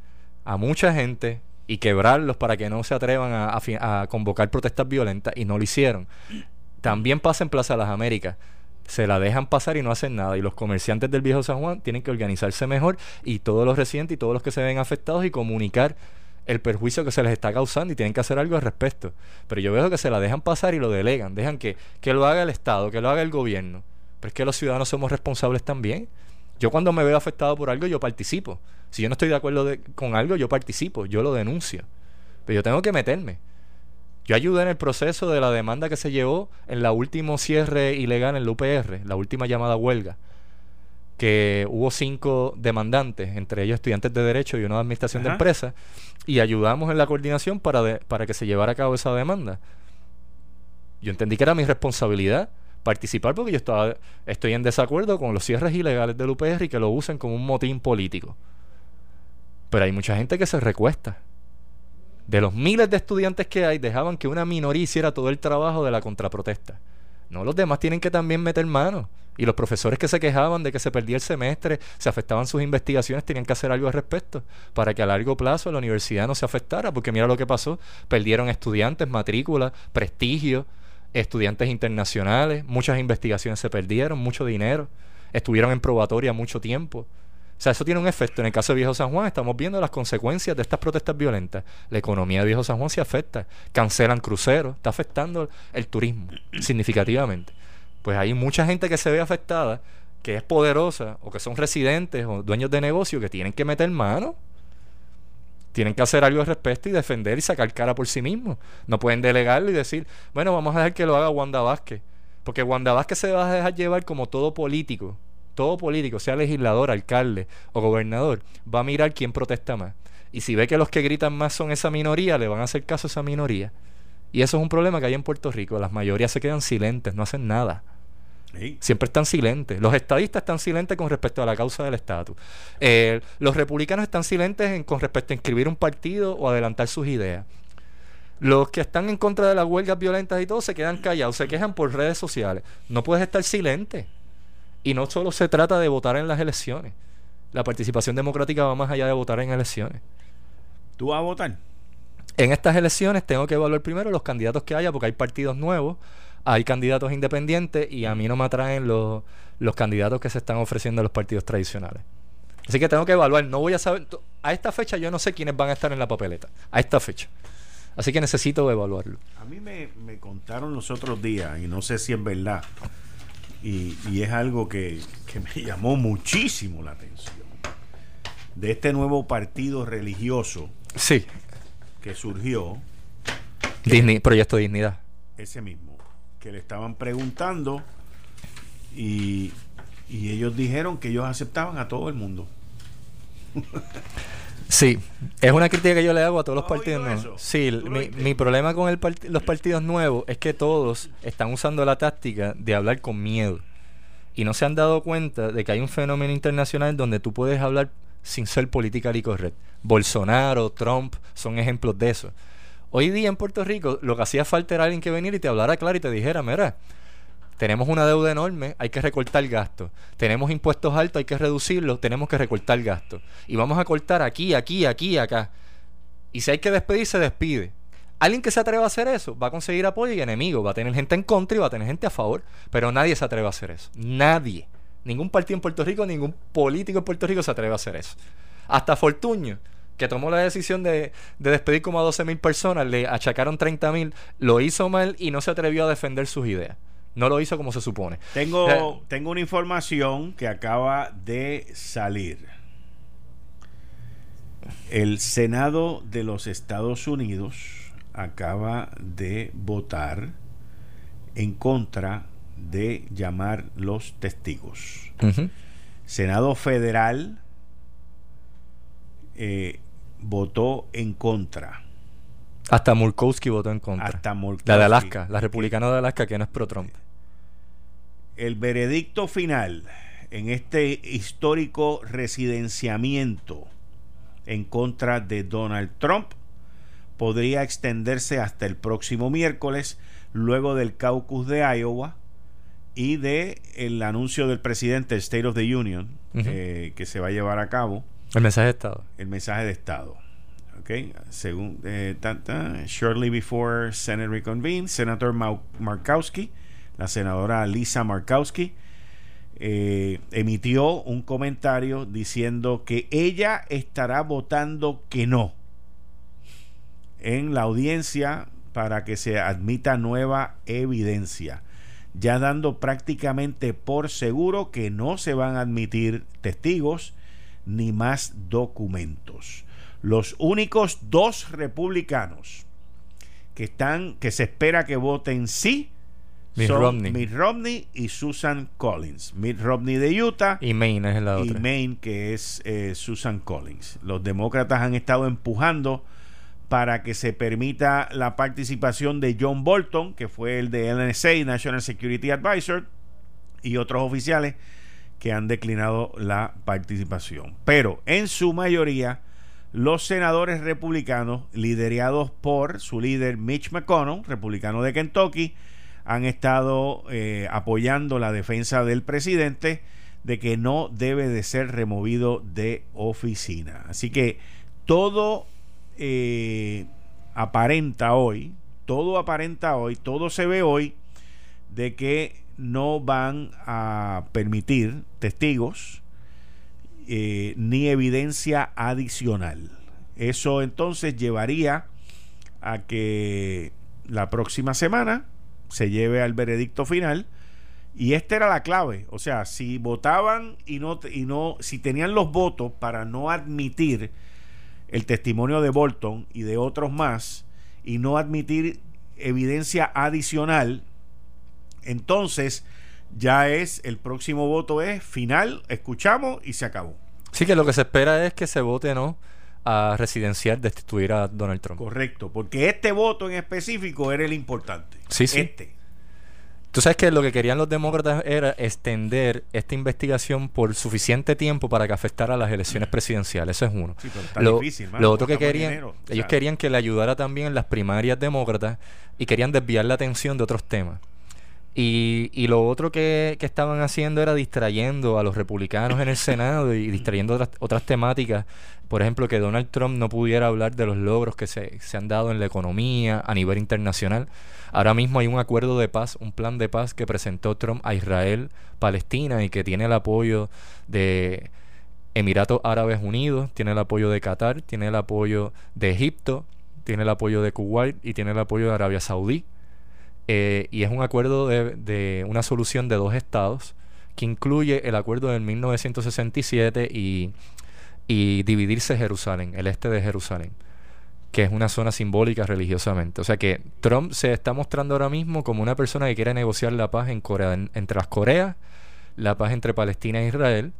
a mucha gente y quebrarlos para que no se atrevan a, a convocar protestas violentas y no lo hicieron. También pasa en Plaza Las Américas. Se la dejan pasar y no hacen nada. Y los comerciantes del Viejo San Juan tienen que organizarse mejor y todos los residentes y todos los que se ven afectados y comunicar el perjuicio que se les está causando y tienen que hacer algo al respecto. Pero yo veo que se la dejan pasar y lo delegan. Dejan que, que lo haga el Estado, que lo haga el gobierno. Pero es que los ciudadanos somos responsables también. Yo cuando me veo afectado por algo, yo participo. Si yo no estoy de acuerdo con algo, yo participo, yo lo denuncio. Pero yo tengo que meterme. Yo ayudé en el proceso de la demanda que se llevó en la último cierre ilegal en la UPR, la última llamada huelga, que hubo cinco demandantes, entre ellos estudiantes de Derecho y una de Administración de. Empresas, y ayudamos en la coordinación para, de- para que se llevara a cabo esa demanda. Yo entendí que era mi responsabilidad participar porque yo estaba, estoy en desacuerdo con los cierres ilegales del UPR y que lo usen como un motín político. Pero hay mucha gente que se recuesta. De los miles de estudiantes que hay, dejaban que una minoría hiciera todo el trabajo de la contraprotesta. No, los demás tienen que también meter mano. Y los profesores que se quejaban de que se perdía el semestre, se afectaban sus investigaciones, tenían que hacer algo al respecto para que a largo plazo la universidad no se afectara. Porque mira lo que pasó: perdieron estudiantes, matrículas, prestigio, estudiantes internacionales, muchas investigaciones se perdieron, mucho dinero, estuvieron en probatoria mucho tiempo. O sea, eso tiene un efecto. En el caso de Viejo San Juan, estamos viendo las consecuencias de estas protestas violentas. La economía de Viejo San Juan se afecta. Cancelan cruceros. Está afectando el turismo significativamente. Pues hay mucha gente que se ve afectada, que es poderosa, o que son residentes o dueños de negocio, que tienen que meter mano. Tienen que hacer algo al respecto y defender y sacar cara por sí mismos. No pueden delegarlo y decir, bueno, vamos a dejar que lo haga Wanda Vázquez. Porque Wanda Vázquez se va a dejar llevar como todo político. Todo político, sea legislador, alcalde o gobernador, va a mirar quién protesta más. Y si ve que los que gritan más son esa minoría, le van a hacer caso a esa minoría. Y eso es un problema que hay en Puerto Rico. Las mayorías se quedan silentes, no hacen nada. Sí. Siempre están silentes. Los estadistas están silentes con respecto a la causa del estatus. Eh, los republicanos están silentes en- con respecto a inscribir un partido o adelantar sus ideas. Los que están en contra de las huelgas violentas y todo se quedan callados, se quejan por redes sociales. No puedes estar silente. Y no solo se trata de votar en las elecciones. La participación democrática va más allá de votar en elecciones. ¿Tú vas a votar? En estas elecciones tengo que evaluar primero los candidatos que haya, porque hay partidos nuevos, hay candidatos independientes y a mí no me atraen los, los candidatos que se están ofreciendo a los partidos tradicionales. Así que tengo que evaluar. No voy a saber. A esta fecha yo no sé quiénes van a estar en la papeleta. A esta fecha. Así que necesito evaluarlo. A mí me, me contaron los otros días, y no sé si es verdad, y, y es algo que, que me [LAUGHS] llamó muchísimo la atención, de este nuevo partido religioso Sí. que surgió, Disney, proyecto Dignidad. ese mismo, que le estaban preguntando y, y ellos dijeron que ellos aceptaban a todo el mundo. [LAUGHS] Sí, es una crítica que yo le hago a todos los ¿Tú has partidos nuevos. Sí, ¿Tú lo mi, mi problema con el part- los partidos nuevos es que todos están usando la táctica de hablar con miedo. Y no se han dado cuenta de que hay un fenómeno internacional donde tú puedes hablar sin ser politically correct. Bolsonaro, Trump son ejemplos de eso. Hoy día en Puerto Rico lo que hacía falta era alguien que viniera y te hablara claro y te dijera, mira, tenemos una deuda enorme, hay que recortar gastos. Tenemos impuestos altos, hay que reducirlos, tenemos que recortar gastos. Y vamos a cortar aquí, aquí, aquí, acá. Y si hay que despedir, se despide. Alguien que se atreva a hacer eso va a conseguir apoyo y enemigos, va a tener gente en contra y va a tener gente a favor. Pero nadie se atreve a hacer eso. Nadie. Ningún partido en Puerto Rico, ningún político en Puerto Rico se atreve a hacer eso. Hasta Fortuño, que tomó la decisión de, de despedir como a 12 mil personas, le achacaron 30 mil, lo hizo mal y no se atrevió a defender sus ideas. No lo hizo como se supone. Tengo, tengo una información que acaba de salir. El Senado de los Estados Unidos acaba de votar en contra de llamar los testigos. Senado Federal eh, votó en contra. Hasta Murkowski votó en contra. Hasta Murkowski. La de Alaska, la republicana de Alaska que no es pro-Trump. El veredicto final en este histórico residenciamiento en contra de Donald Trump podría extenderse hasta el próximo miércoles, luego del caucus de Iowa y de el anuncio del presidente State of the Union eh, que se va a llevar a cabo El mensaje de Estado. el mensaje de Estado. Okay, según eh, shortly before Senate reconvened, Senator Markowski, la senadora Lisa Markowski, eh, emitió un comentario diciendo que ella estará votando que no en la audiencia para que se admita nueva evidencia, ya dando prácticamente por seguro que no se van a admitir testigos ni más documentos. Los únicos dos republicanos que están que se espera que voten sí Mitt son Romney. Mitt Romney y Susan Collins. Mitt Romney de Utah Y Maine es la y otra. Maine, que es eh, Susan Collins. Los demócratas han estado empujando para que se permita la participación de John Bolton, que fue el de NSA, National Security Advisor, y otros oficiales que han declinado la participación. Pero en su mayoría, los senadores republicanos, liderados por su líder Mitch McConnell, republicano de Kentucky, han estado eh, apoyando la defensa del presidente de que no debe de ser removido de oficina. Así que todo eh, aparenta hoy, todo aparenta hoy, todo se ve hoy de que no van a permitir testigos eh, ni evidencia adicional. Eso entonces llevaría a que la próxima semana se lleve al veredicto final y esta era la clave, o sea, si votaban y no y no si tenían los votos para no admitir el testimonio de Bolton y de otros más y no admitir evidencia adicional, entonces ya es el próximo voto es final, escuchamos y se acabó. Sí, que lo que se espera es que se vote no a residenciar destituir a Donald Trump. Correcto, porque este voto en específico era el importante. Sí, sí. Este. Tú sabes que lo que querían los demócratas era extender esta investigación por suficiente tiempo para que afectara a las elecciones presidenciales. Eso es uno. Sí, pero está lo, difícil, mano, lo otro que querían, dinero. Ellos querían que le ayudara también en las primarias demócratas y querían desviar la atención de otros temas. Y, y lo otro que, estaban haciendo era distrayendo a los republicanos en el Senado y distrayendo otras, otras temáticas. Por ejemplo, que Donald Trump no pudiera hablar de los logros que se, se han dado en la economía a nivel internacional. Ahora mismo hay un acuerdo de paz, un plan de paz que presentó Trump a Israel, Palestina y que tiene el apoyo de Emiratos Árabes Unidos, tiene el apoyo de Qatar, tiene el apoyo de Egipto, tiene el apoyo de Kuwait y tiene el apoyo de Arabia Saudí. Eh, y es un acuerdo de, de una solución de dos estados que incluye el acuerdo del 1967 y, y dividirse Jerusalén, el este de Jerusalén, que es una zona simbólica religiosamente. O sea que Trump se está mostrando ahora mismo como una persona que quiere negociar la paz en Corea, en- entre las Coreas, la paz entre Palestina e Israel,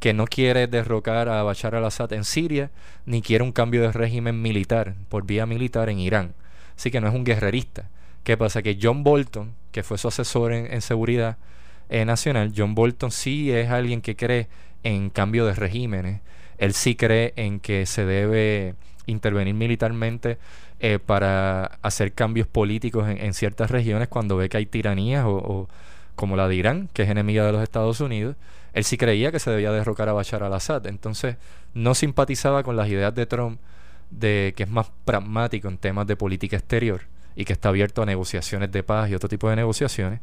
que no quiere derrocar a Bashar al-Assad en Siria, ni quiere un cambio de régimen militar, por vía militar en Irán. Así que no es un guerrerista. ¿Qué pasa? Que John Bolton, que fue su asesor en, en seguridad eh, nacional, John Bolton sí es alguien que cree en cambio de regímenes. Él sí cree en que se debe intervenir militarmente eh, para hacer cambios políticos en, en ciertas regiones cuando ve que hay tiranías o, o como la de Irán, que es enemiga de los Estados Unidos. Él sí creía que se debía derrocar a Bashar al-Assad. Entonces no simpatizaba con las ideas de Trump de que es más pragmático en temas de política exterior y que está abierto a negociaciones de paz y otro tipo de negociaciones.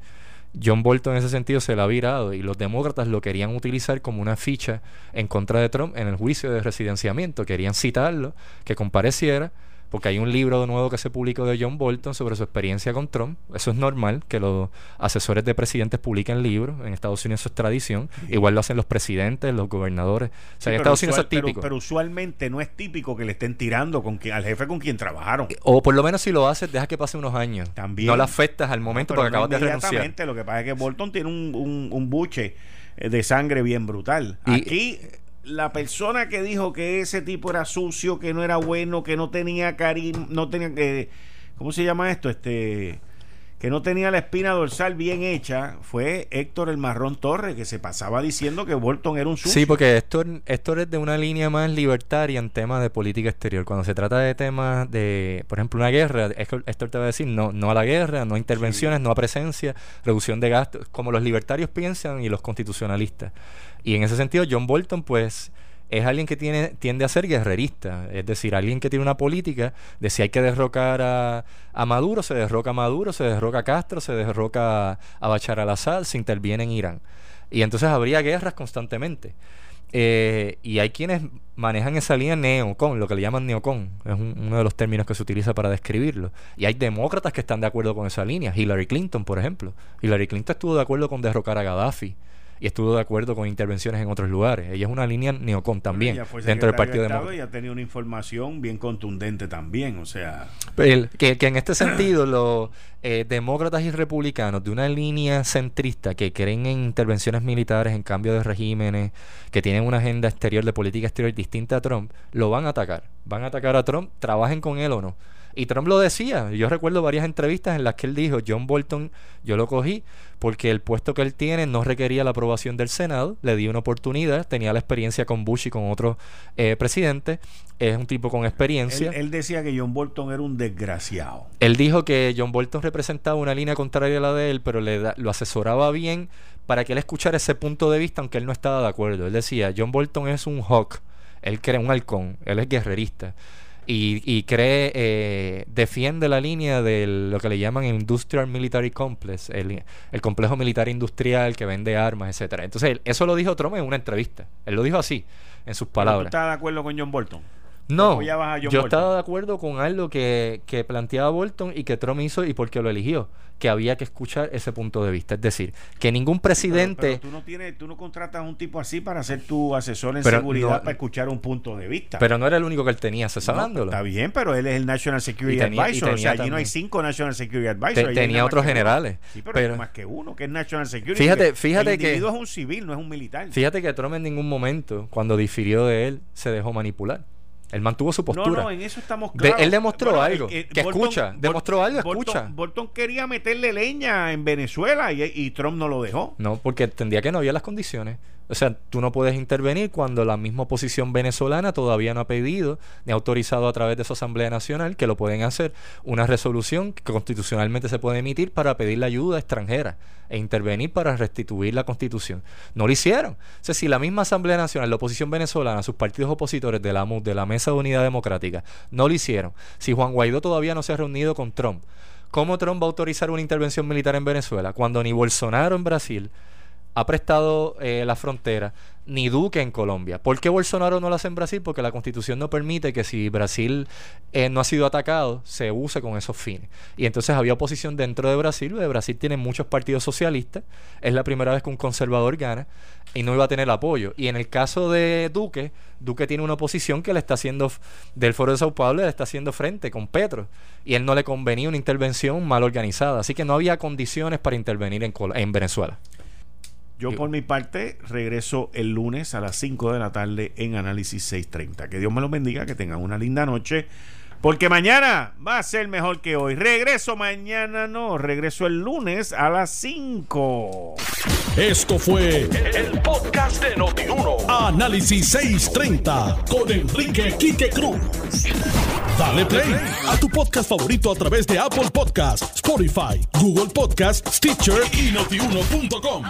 John Bolton en ese sentido se la ha virado y los demócratas lo querían utilizar como una ficha en contra de Trump en el juicio de residenciamiento. Querían citarlo, que compareciera, porque hay un libro nuevo que se publicó de John Bolton sobre su experiencia con Trump. Eso es normal, que los asesores de presidentes publiquen libros. En Estados Unidos eso es tradición. Igual lo hacen los presidentes, los gobernadores. O sea, Sí, en Estados Unidos eso es típico. Pero, usualmente no es típico que le estén tirando con quien- al jefe con quien trabajaron. O por lo menos si lo haces, deja que pase unos años. También. No la afectas al momento Pero porque no acabas de renunciar. Lo que pasa es que Bolton tiene un, un- un buche eh, de sangre bien brutal. Y- Aquí, la persona que dijo que ese tipo era sucio, que no era bueno, que no tenía carisma, no tenía que. ¿Cómo se llama esto? Este. Que no tenía la espina dorsal bien hecha, fue Héctor el Marrón Torres, que se pasaba diciendo que Bolton era un sucio. Sí, porque esto, esto es de una línea más libertaria en temas de política exterior. Cuando se trata de temas de, por ejemplo, una guerra, Héctor Héctor te va a decir no, no a la guerra, no a intervenciones, no a presencia, reducción de gastos, como los libertarios piensan y los constitucionalistas. Y en ese sentido, John Bolton, pues, es alguien que tiene, tiende a ser guerrerista, es decir, alguien que tiene una política de si hay que derrocar a, a Maduro, se derroca a Maduro, se derroca a Castro, se derroca a Bachar al-Assad, se interviene en Irán. Y entonces habría guerras constantemente. Eh, y hay quienes manejan esa línea neocon, lo que le llaman neocon, es uno de los términos que se utiliza para describirlo. Y hay demócratas que están de acuerdo con esa línea. Hillary Clinton, por ejemplo. Hillary Clinton estuvo de acuerdo con derrocar a Gaddafi y estuvo de acuerdo con intervenciones en otros lugares. Ella es una línea neocon también dentro del Partido Demócrata. Y ha tenido una información bien contundente también, o sea... que, que en este sentido [CLEARS THROAT] los eh, demócratas y republicanos de una línea centrista que creen en intervenciones militares, en cambio de regímenes, que tienen una agenda exterior de política exterior distinta a Trump, lo van a atacar. Van a atacar a Trump, trabajen con él o no. Y Trump lo decía. Yo recuerdo varias entrevistas en las que él dijo, John Bolton, yo lo cogí porque el puesto que él tiene no requería la aprobación del Senado, le di una oportunidad, tenía la experiencia con Bush y con otros eh, presidentes, es un tipo con experiencia. Él, decía que John Bolton era un desgraciado. Él dijo que John Bolton representaba una línea contraria a la de él, pero le lo asesoraba bien para que él escuchara ese punto de vista, aunque él no estaba de acuerdo. Él decía, John Bolton es un hawk, él cree un halcón, él es guerrerista y, cree, eh, defiende la línea de lo que le llaman Industrial Military Complex, el, complejo militar industrial que vende armas, etcétera. Entonces, eso lo dijo Trump en una entrevista. Él lo dijo así, en sus palabras. ¿Estás de acuerdo con John Bolton? No, yo estaba de acuerdo con algo que, que, planteaba Bolton y que Trump hizo y porque lo eligió, que había que escuchar ese punto de vista. Es decir, que ningún presidente... Pero, tú, no tienes, tú no contratas a un tipo así para ser tu asesor en seguridad para escuchar un punto de vista. Pero no era el único que él tenía asesorándolo. está bien, pero él es el National Security Advisor. o sea, allí no hay cinco National Security Advisors. tenía otros generales. Sí, pero, más que uno, que es National Security. Fíjate, fíjate el que... es un civil, no es un militar. Fíjate que Trump en ningún momento, cuando difirió de él, se dejó manipular. Él mantuvo su postura. No, no, en eso estamos claros. él demostró algo, que escucha, demostró algo, escucha. Bolton quería meterle leña en Venezuela y, y, Trump no lo dejó. No, porque entendía que no había las condiciones. O sea, tú no puedes intervenir cuando la misma oposición venezolana todavía no ha pedido ni ha autorizado a través de su Asamblea Nacional, que lo pueden hacer, una resolución que constitucionalmente se puede emitir para pedir la ayuda extranjera e intervenir para restituir la constitución. No lo hicieron. O sea, si la misma Asamblea Nacional, la oposición venezolana, sus partidos opositores de la MUD, de la Mesa de Unidad Democrática, no lo hicieron. Si Juan Guaidó todavía no se ha reunido con Trump, ¿cómo Trump va a autorizar una intervención militar en Venezuela cuando ni Bolsonaro en Brasil ha prestado eh, la frontera, ni Duque en Colombia. ¿Por qué Bolsonaro no lo hace en Brasil? Porque la constitución no permite que si Brasil eh, no ha sido atacado, se use con esos fines. Y entonces había oposición dentro de Brasil. De Brasil tiene muchos partidos socialistas. Es la primera vez que un conservador gana y no iba a tener apoyo. Y en el caso de Duque, Duque tiene una oposición que le está haciendo, del Foro de Sao Paulo, le está haciendo frente con Petro. Y él no le convenía una intervención mal organizada. Así que no había condiciones para intervenir en, en Venezuela. Yo por mi parte regreso el lunes a las 5 de la tarde en Análisis 630. Que Dios me los bendiga, que tengan una linda noche. Porque mañana va a ser mejor que hoy. Regreso mañana, no, regreso el lunes a las 5. Esto fue el, podcast de Notiuno. Análisis 630 con Enrique Quique Cruz. Dale play a tu podcast favorito a través de Apple Podcasts, Spotify, Google Podcasts, Stitcher y notiuno.com.